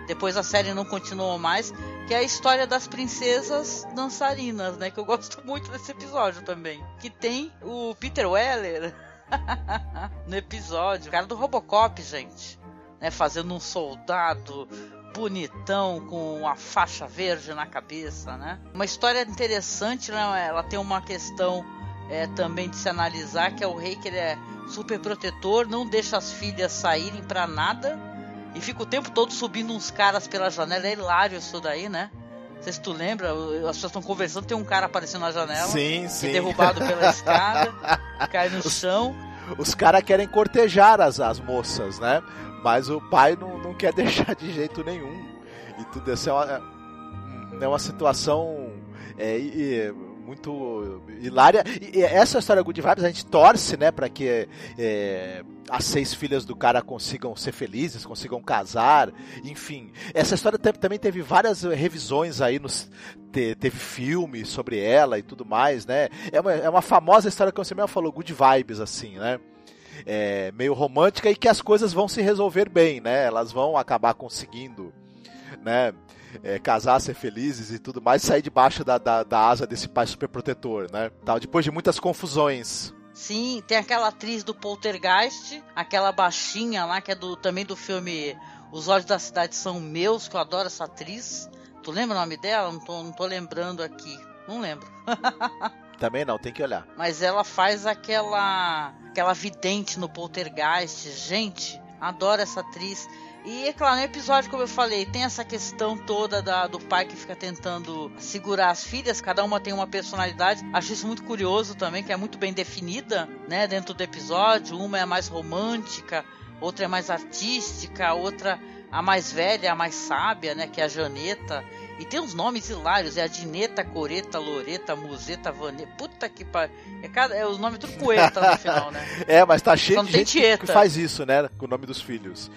Depois a série não continuou mais, que é a história das princesas dançarinas, né? Que eu gosto muito desse episódio também. Que tem o Peter Weller no episódio, o cara do Robocop, gente. Né, fazendo um soldado bonitão com uma faixa verde na cabeça, né? Uma história interessante, né? Ela tem uma questão é, também de se analisar que é o rei que ele é super protetor, não deixa as filhas saírem para nada e fica o tempo todo subindo uns caras pela janela. É hilário isso daí, né? Não sei se tu lembra, as pessoas estão conversando, tem um cara aparecendo na janela. Sim, sim. É derrubado pela escada, cai no chão. Os caras querem cortejar as, as moças, né? Mas o pai não, não quer deixar de jeito nenhum. E tudo isso é uma, é uma situação é, é, muito hilária. E essa história Good Vibes a gente torce, né, para que é, as seis filhas do cara consigam ser felizes, consigam casar, enfim. Essa história também teve várias revisões aí nos teve filme sobre ela e tudo mais, né? É uma, é uma famosa história que você mesmo falou, good vibes, assim, né? É, meio romântica e que as coisas vão se resolver bem, né? Elas vão acabar conseguindo, né? É, casar, ser felizes e tudo mais, sair debaixo da, da, da asa desse pai super protetor, né? Tal, depois de muitas confusões. Sim, tem aquela atriz do Poltergeist, aquela baixinha lá, que é do, também do filme Os Olhos da Cidade São Meus, que eu adoro essa atriz. Tu lembra o nome dela? Não tô, não tô lembrando aqui. Não lembro. Também não, tem que olhar. Mas ela faz aquela aquela vidente no Poltergeist. Gente, adoro essa atriz. E é claro, no episódio, como eu falei, tem essa questão toda da, do pai que fica tentando segurar as filhas, cada uma tem uma personalidade. Acho isso muito curioso também, que é muito bem definida, né, dentro do episódio. Uma é mais romântica, outra é mais artística, outra a mais velha, a mais sábia, né, que é a Janeta. E tem uns nomes hilários, é a Dineta, Coreta, Loreta, Museta, Vaneta. Puta que pariu. É, cada, é os nomes tudo poeta no final, né? É, mas tá cheio de gente que faz isso, né? Com o nome dos filhos.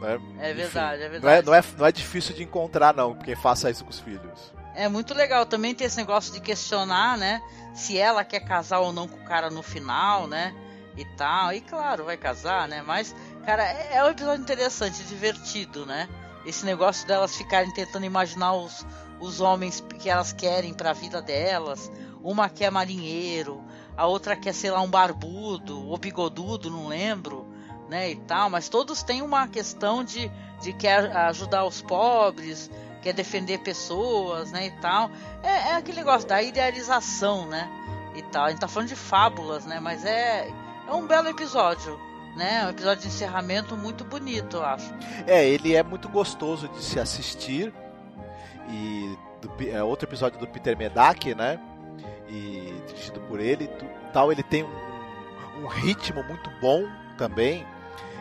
Né? É verdade, é verdade. Não é, não, é, não é difícil de encontrar, não, quem faça isso com os filhos. É muito legal. Também tem esse negócio de questionar, né? Se ela quer casar ou não com o cara no final, né? E tal. E claro, vai casar, né? Mas, cara, é, é um episódio interessante, divertido, né? Esse negócio delas ficarem tentando imaginar os, os homens que elas querem para a vida delas. Uma quer marinheiro, a outra quer, sei lá, um barbudo ou bigodudo, não lembro, né, e tal. Mas todos têm uma questão de, de quer ajudar os pobres, quer defender pessoas, né, e tal. É, é aquele negócio da idealização, né, e tal. A gente tá falando de fábulas, né, mas é, é um belo episódio né? Um episódio de encerramento muito bonito, eu acho. É, ele é muito gostoso de se assistir. E do, é outro episódio do Peter Medak, né? E dirigido por ele, tal, ele tem um, um ritmo muito bom também.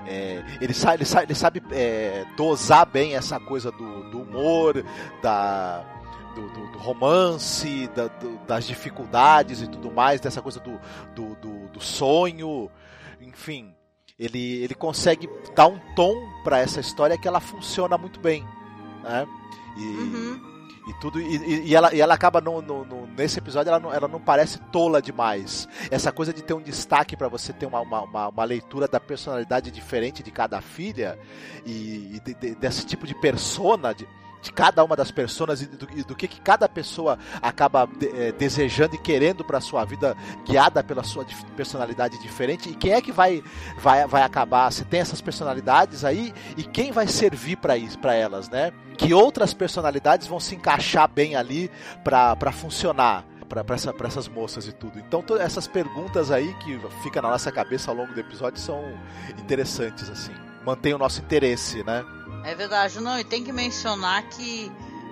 É, ele sabe, ele sabe, ele sabe é, dosar bem essa coisa do, do humor, da, do, do, do romance, da, do, das dificuldades e tudo mais, dessa coisa do, do, sonho, enfim ele, ele consegue dar um tom para essa história que ela funciona muito bem, né? E, uhum. e tudo e, e, ela, e ela acaba no, no, no, nesse episódio ela não, ela não parece tola demais. Essa coisa de ter um destaque para você ter uma, uma, uma, leitura da personalidade diferente de cada filha e, e de, de, desse tipo de persona de, de cada uma das pessoas e do, e do que, que cada pessoa acaba de, é, desejando e querendo para sua vida, guiada pela sua personalidade diferente. E quem é que vai, vai, vai acabar? Se tem essas personalidades aí, e quem vai servir para elas, né? Que outras personalidades vão se encaixar bem ali para funcionar para essa, essas moças e tudo. Então, essas perguntas aí que fica na nossa cabeça ao longo do episódio são interessantes, assim. Mantém o nosso interesse, né? É verdade, não, e tem que mencionar que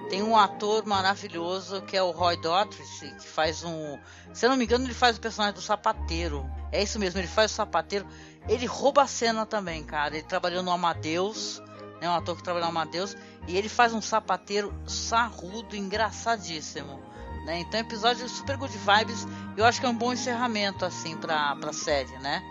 tem um ator maravilhoso que é o Roy Dotrice, que faz um. Se eu não me engano, ele faz o personagem do sapateiro. É isso mesmo, ele faz o sapateiro. Ele rouba a cena também, cara. Ele trabalhou no Amadeus, né? Um ator que trabalhou no Amadeus. E ele faz um sapateiro sarrudo, engraçadíssimo. Né? Então, episódio super good vibes. Eu acho que é um bom encerramento, assim, pra, pra série, né?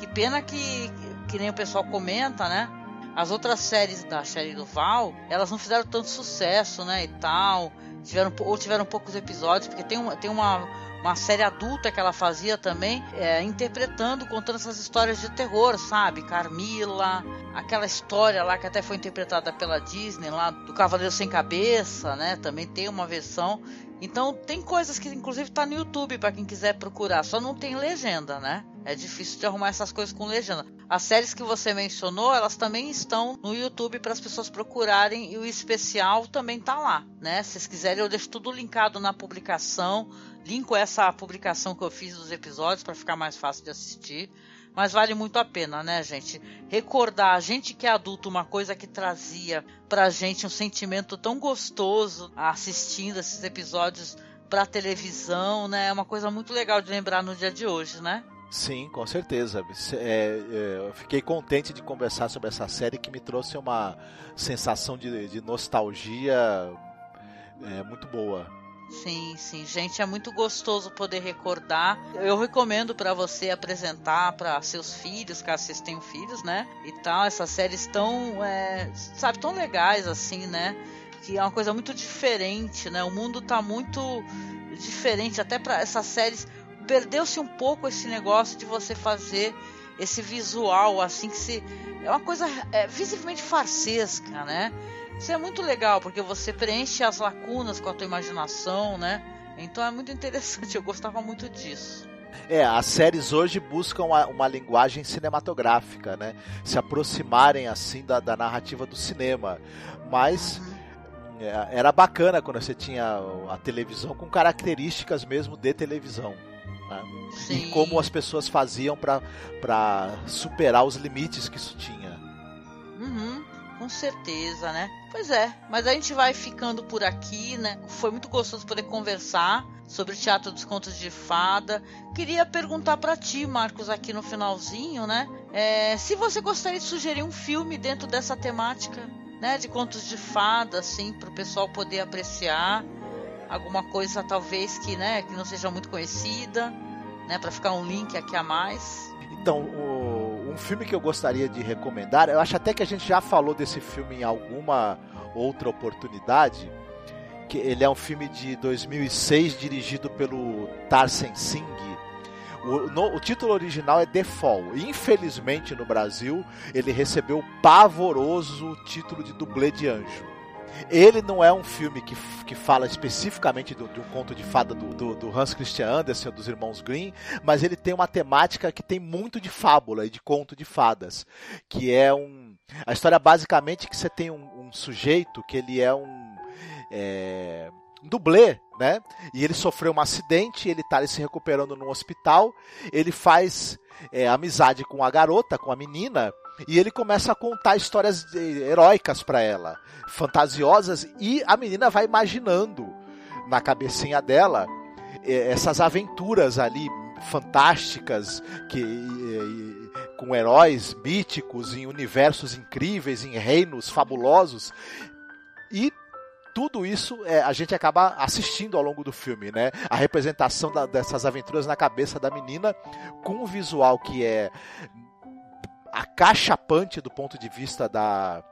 Que pena que, que nem o pessoal comenta, né? As outras séries da série do Val, elas não fizeram tanto sucesso, né, e tal. Tiveram, ou tiveram poucos episódios, porque tem uma, tem uma, uma série adulta que ela fazia também, é, interpretando, contando essas histórias de terror, sabe? Carmila, aquela história lá que até foi interpretada pela Disney, lá do Cavaleiro Sem Cabeça, né? Também tem uma versão. Então tem coisas que inclusive tá no YouTube para quem quiser procurar, só não tem legenda, né? É difícil de arrumar essas coisas com legenda. As séries que você mencionou, elas também estão no YouTube para as pessoas procurarem e o especial também tá lá, né? Se vocês quiserem, eu deixo tudo linkado na publicação. Linko essa publicação que eu fiz dos episódios para ficar mais fácil de assistir. Mas vale muito a pena, né, gente? Recordar a gente que é adulto, uma coisa que trazia pra gente um sentimento tão gostoso assistindo esses episódios pra televisão, né? É uma coisa muito legal de lembrar no dia de hoje, né? Sim, com certeza. É, é, eu fiquei contente de conversar sobre essa série que me trouxe uma sensação de, de nostalgia é, muito boa. Sim, sim, gente, é muito gostoso poder recordar. Eu recomendo para você apresentar para seus filhos, caso vocês tenham filhos, né? E tal, essas séries tão, é, sabe, tão legais assim, né? Que é uma coisa muito diferente, né? O mundo tá muito diferente até para essas séries perdeu-se um pouco esse negócio de você fazer esse visual assim que se é uma coisa é, visivelmente farsesca, né? Isso é muito legal porque você preenche as lacunas com a tua imaginação, né? Então é muito interessante. Eu gostava muito disso. É, as séries hoje buscam uma, uma, linguagem cinematográfica, né? Se aproximarem assim da, da narrativa do cinema. Mas uhum. é, era bacana quando você tinha a televisão com características mesmo de televisão. Né? E como as pessoas faziam para superar os limites que isso tinha. Uhum, com certeza, né? Pois é, mas a gente vai ficando por aqui, né? Foi muito gostoso poder conversar sobre o Teatro dos Contos de Fada. Queria perguntar para ti, Marcos, aqui no finalzinho, né? É, se você gostaria de sugerir um filme dentro dessa temática, né? De contos de fada, assim, para o pessoal poder apreciar alguma coisa talvez que, né, que não seja muito conhecida, né, para ficar um link aqui a mais. Então, o, um filme que eu gostaria de recomendar, eu acho até que a gente já falou desse filme em alguma outra oportunidade, que ele é um filme de 2006 dirigido pelo Tarsen Singh. O, no, o, título original é The Fall. Infelizmente, no Brasil, ele recebeu o pavoroso título de dublê de anjo. Ele não é um filme que, que fala especificamente de um conto de fada do, do, do, Hans Christian Andersen, dos irmãos Grimm, mas ele tem uma temática que tem muito de fábula e de conto de fadas, que é um... A história basicamente é que você tem um, um sujeito que ele é um... É, um dublê, né? E ele sofreu um acidente, ele está se recuperando no hospital, ele faz é, amizade com a garota, com a menina, e ele começa a contar histórias heróicas para ela, fantasiosas, e a menina vai imaginando na cabecinha dela eh, essas aventuras ali fantásticas que eh, com heróis míticos em universos incríveis, em reinos fabulosos. E tudo isso é, a gente acaba assistindo ao longo do filme, né? A representação da, dessas aventuras na cabeça da menina com um visual que é acachapante do ponto de vista da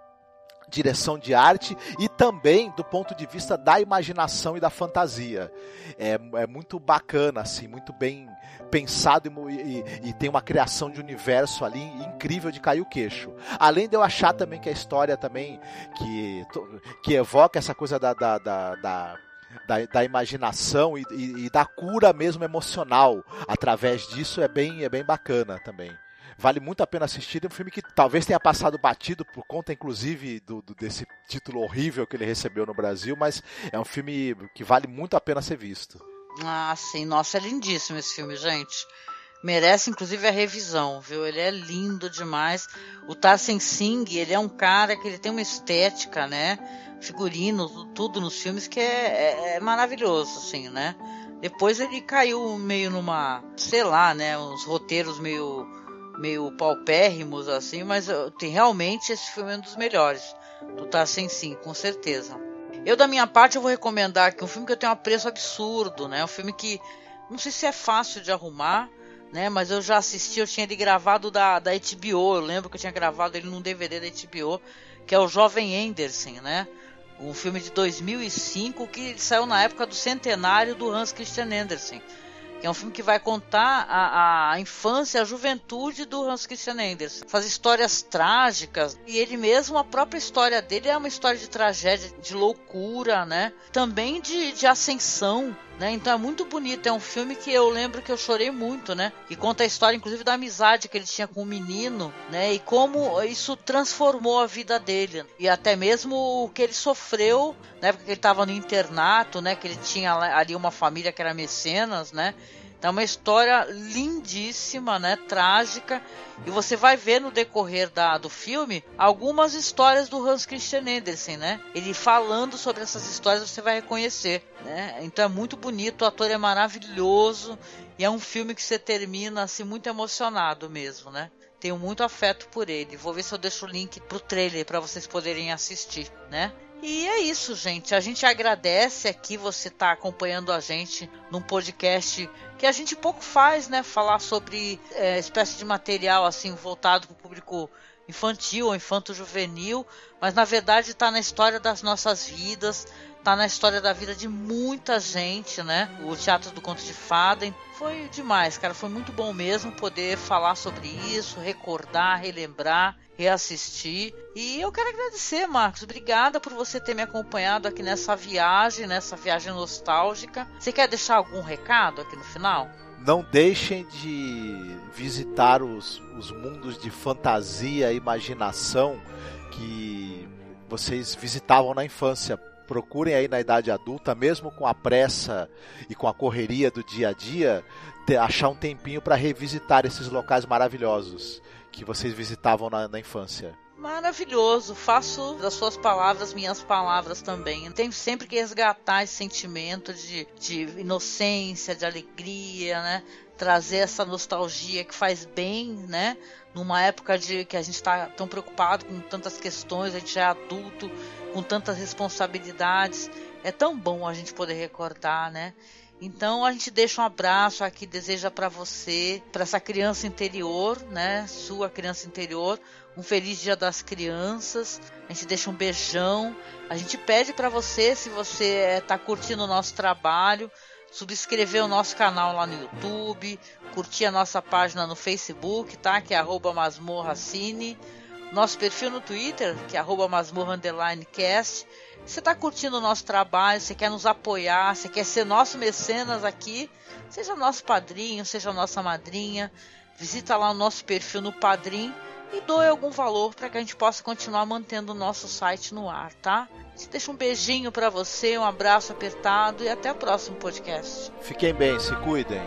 direção de arte e também do ponto de vista da imaginação e da fantasia. É, é muito bacana, assim, muito bem pensado e, e, e, tem uma criação de universo ali incrível de cair o queixo. Além de eu achar também que a história também que, que evoca essa coisa da, da, da, da da, da, imaginação e, e, e, da cura mesmo emocional através disso é bem, é bem bacana também. Vale muito a pena assistir. É um filme que talvez tenha passado batido por conta, inclusive, do, do, desse título horrível que ele recebeu no Brasil, mas é um filme que vale muito a pena ser visto. Ah, sim. Nossa, é lindíssimo esse filme, gente. merece inclusive a revisão, viu? Ele é lindo demais. O Tarsen Singh, ele é um cara que ele tem uma estética, né? Figurino, tudo nos filmes que é, é, é maravilhoso, assim, né? Depois ele caiu meio numa, sei lá, né? Uns roteiros meio, meio paupérrimos, assim, mas tem, realmente esse filme é um dos melhores. Do Tarsen Singh, com certeza. Eu, da minha parte, eu vou recomendar aqui um filme que eu tenho um preço absurdo, né? Um filme que não sei se é fácil de arrumar, né? Mas eu já assisti, eu tinha ele gravado da, da HBO. Eu lembro que eu tinha gravado ele num DVD da HBO, que é o Jovem Anderson, né? Um filme de 2005 que saiu na época do centenário do Hans Christian Andersen que é um filme que vai contar a, a infância, a juventude do Hans Christian Andersen. Faz histórias trágicas e ele mesmo, a própria história dele é uma história de tragédia, de loucura, né? Também de, de ascensão, né? Então é muito bonito, é um filme que eu lembro que eu chorei muito, né? E conta a história, inclusive, da amizade que ele tinha com o menino, né? E como isso transformou a vida dele. E até mesmo o que ele sofreu, né? Porque ele estava no internato, né? Que ele tinha ali uma família que era mecenas, né? É uma história lindíssima, né? Trágica. E você vai ver no decorrer da, do filme algumas histórias do Hans Christian Andersen, né? Ele falando sobre essas histórias você vai reconhecer, né? Então é muito bonito, o ator é maravilhoso e é um filme que você termina assim muito emocionado mesmo, né? Tenho muito afeto por ele. Vou ver se eu deixo o link pro trailer para vocês poderem assistir, né? E é isso, gente. A gente agradece aqui você estar tá acompanhando a gente num podcast que a gente pouco faz, né? Falar sobre é, espécie de material assim voltado para o público infantil ou infanto-juvenil, mas na verdade está na história das nossas vidas, tá na história da vida de muita gente, né? O Teatro do Conto de Fada foi demais, cara. Foi muito bom mesmo poder falar sobre isso, recordar, relembrar, reassistir. E eu quero agradecer, Marcos. Obrigada por você ter me acompanhado aqui nessa viagem, nessa viagem nostálgica. Você quer deixar algum recado aqui no final? Não deixem de visitar os, os mundos de fantasia e imaginação que vocês visitavam na infância procurem aí na idade adulta, mesmo com a pressa e com a correria do dia a dia, achar um tempinho para revisitar esses locais maravilhosos que vocês visitavam na, na infância. Maravilhoso, faço das suas palavras minhas palavras também. Tenho sempre que resgatar esse sentimento de, de inocência, de alegria, né? Trazer essa nostalgia que faz bem, né? Numa época de que a gente está tão preocupado com tantas questões, a gente é adulto, com tantas responsabilidades. É tão bom a gente poder recordar, né? Então a gente deixa um abraço aqui, deseja para você, para essa criança interior, né? Sua criança interior, um feliz Dia das Crianças. A gente deixa um beijão. A gente pede para você, se você está curtindo o nosso trabalho, subscrever o nosso canal lá no YouTube, curtir a nossa página no Facebook, tá? Que é @masmorracine nosso perfil no Twitter, que é masmorra_cast. Você está curtindo o nosso trabalho, você quer nos apoiar, você quer ser nosso mecenas aqui, seja nosso padrinho, seja nossa madrinha, visita lá o nosso perfil no Padrim e doe algum valor para que a gente possa continuar mantendo o nosso site no ar, tá? Deixa um beijinho para você, um abraço apertado e até o próximo podcast. Fiquem bem, se cuidem.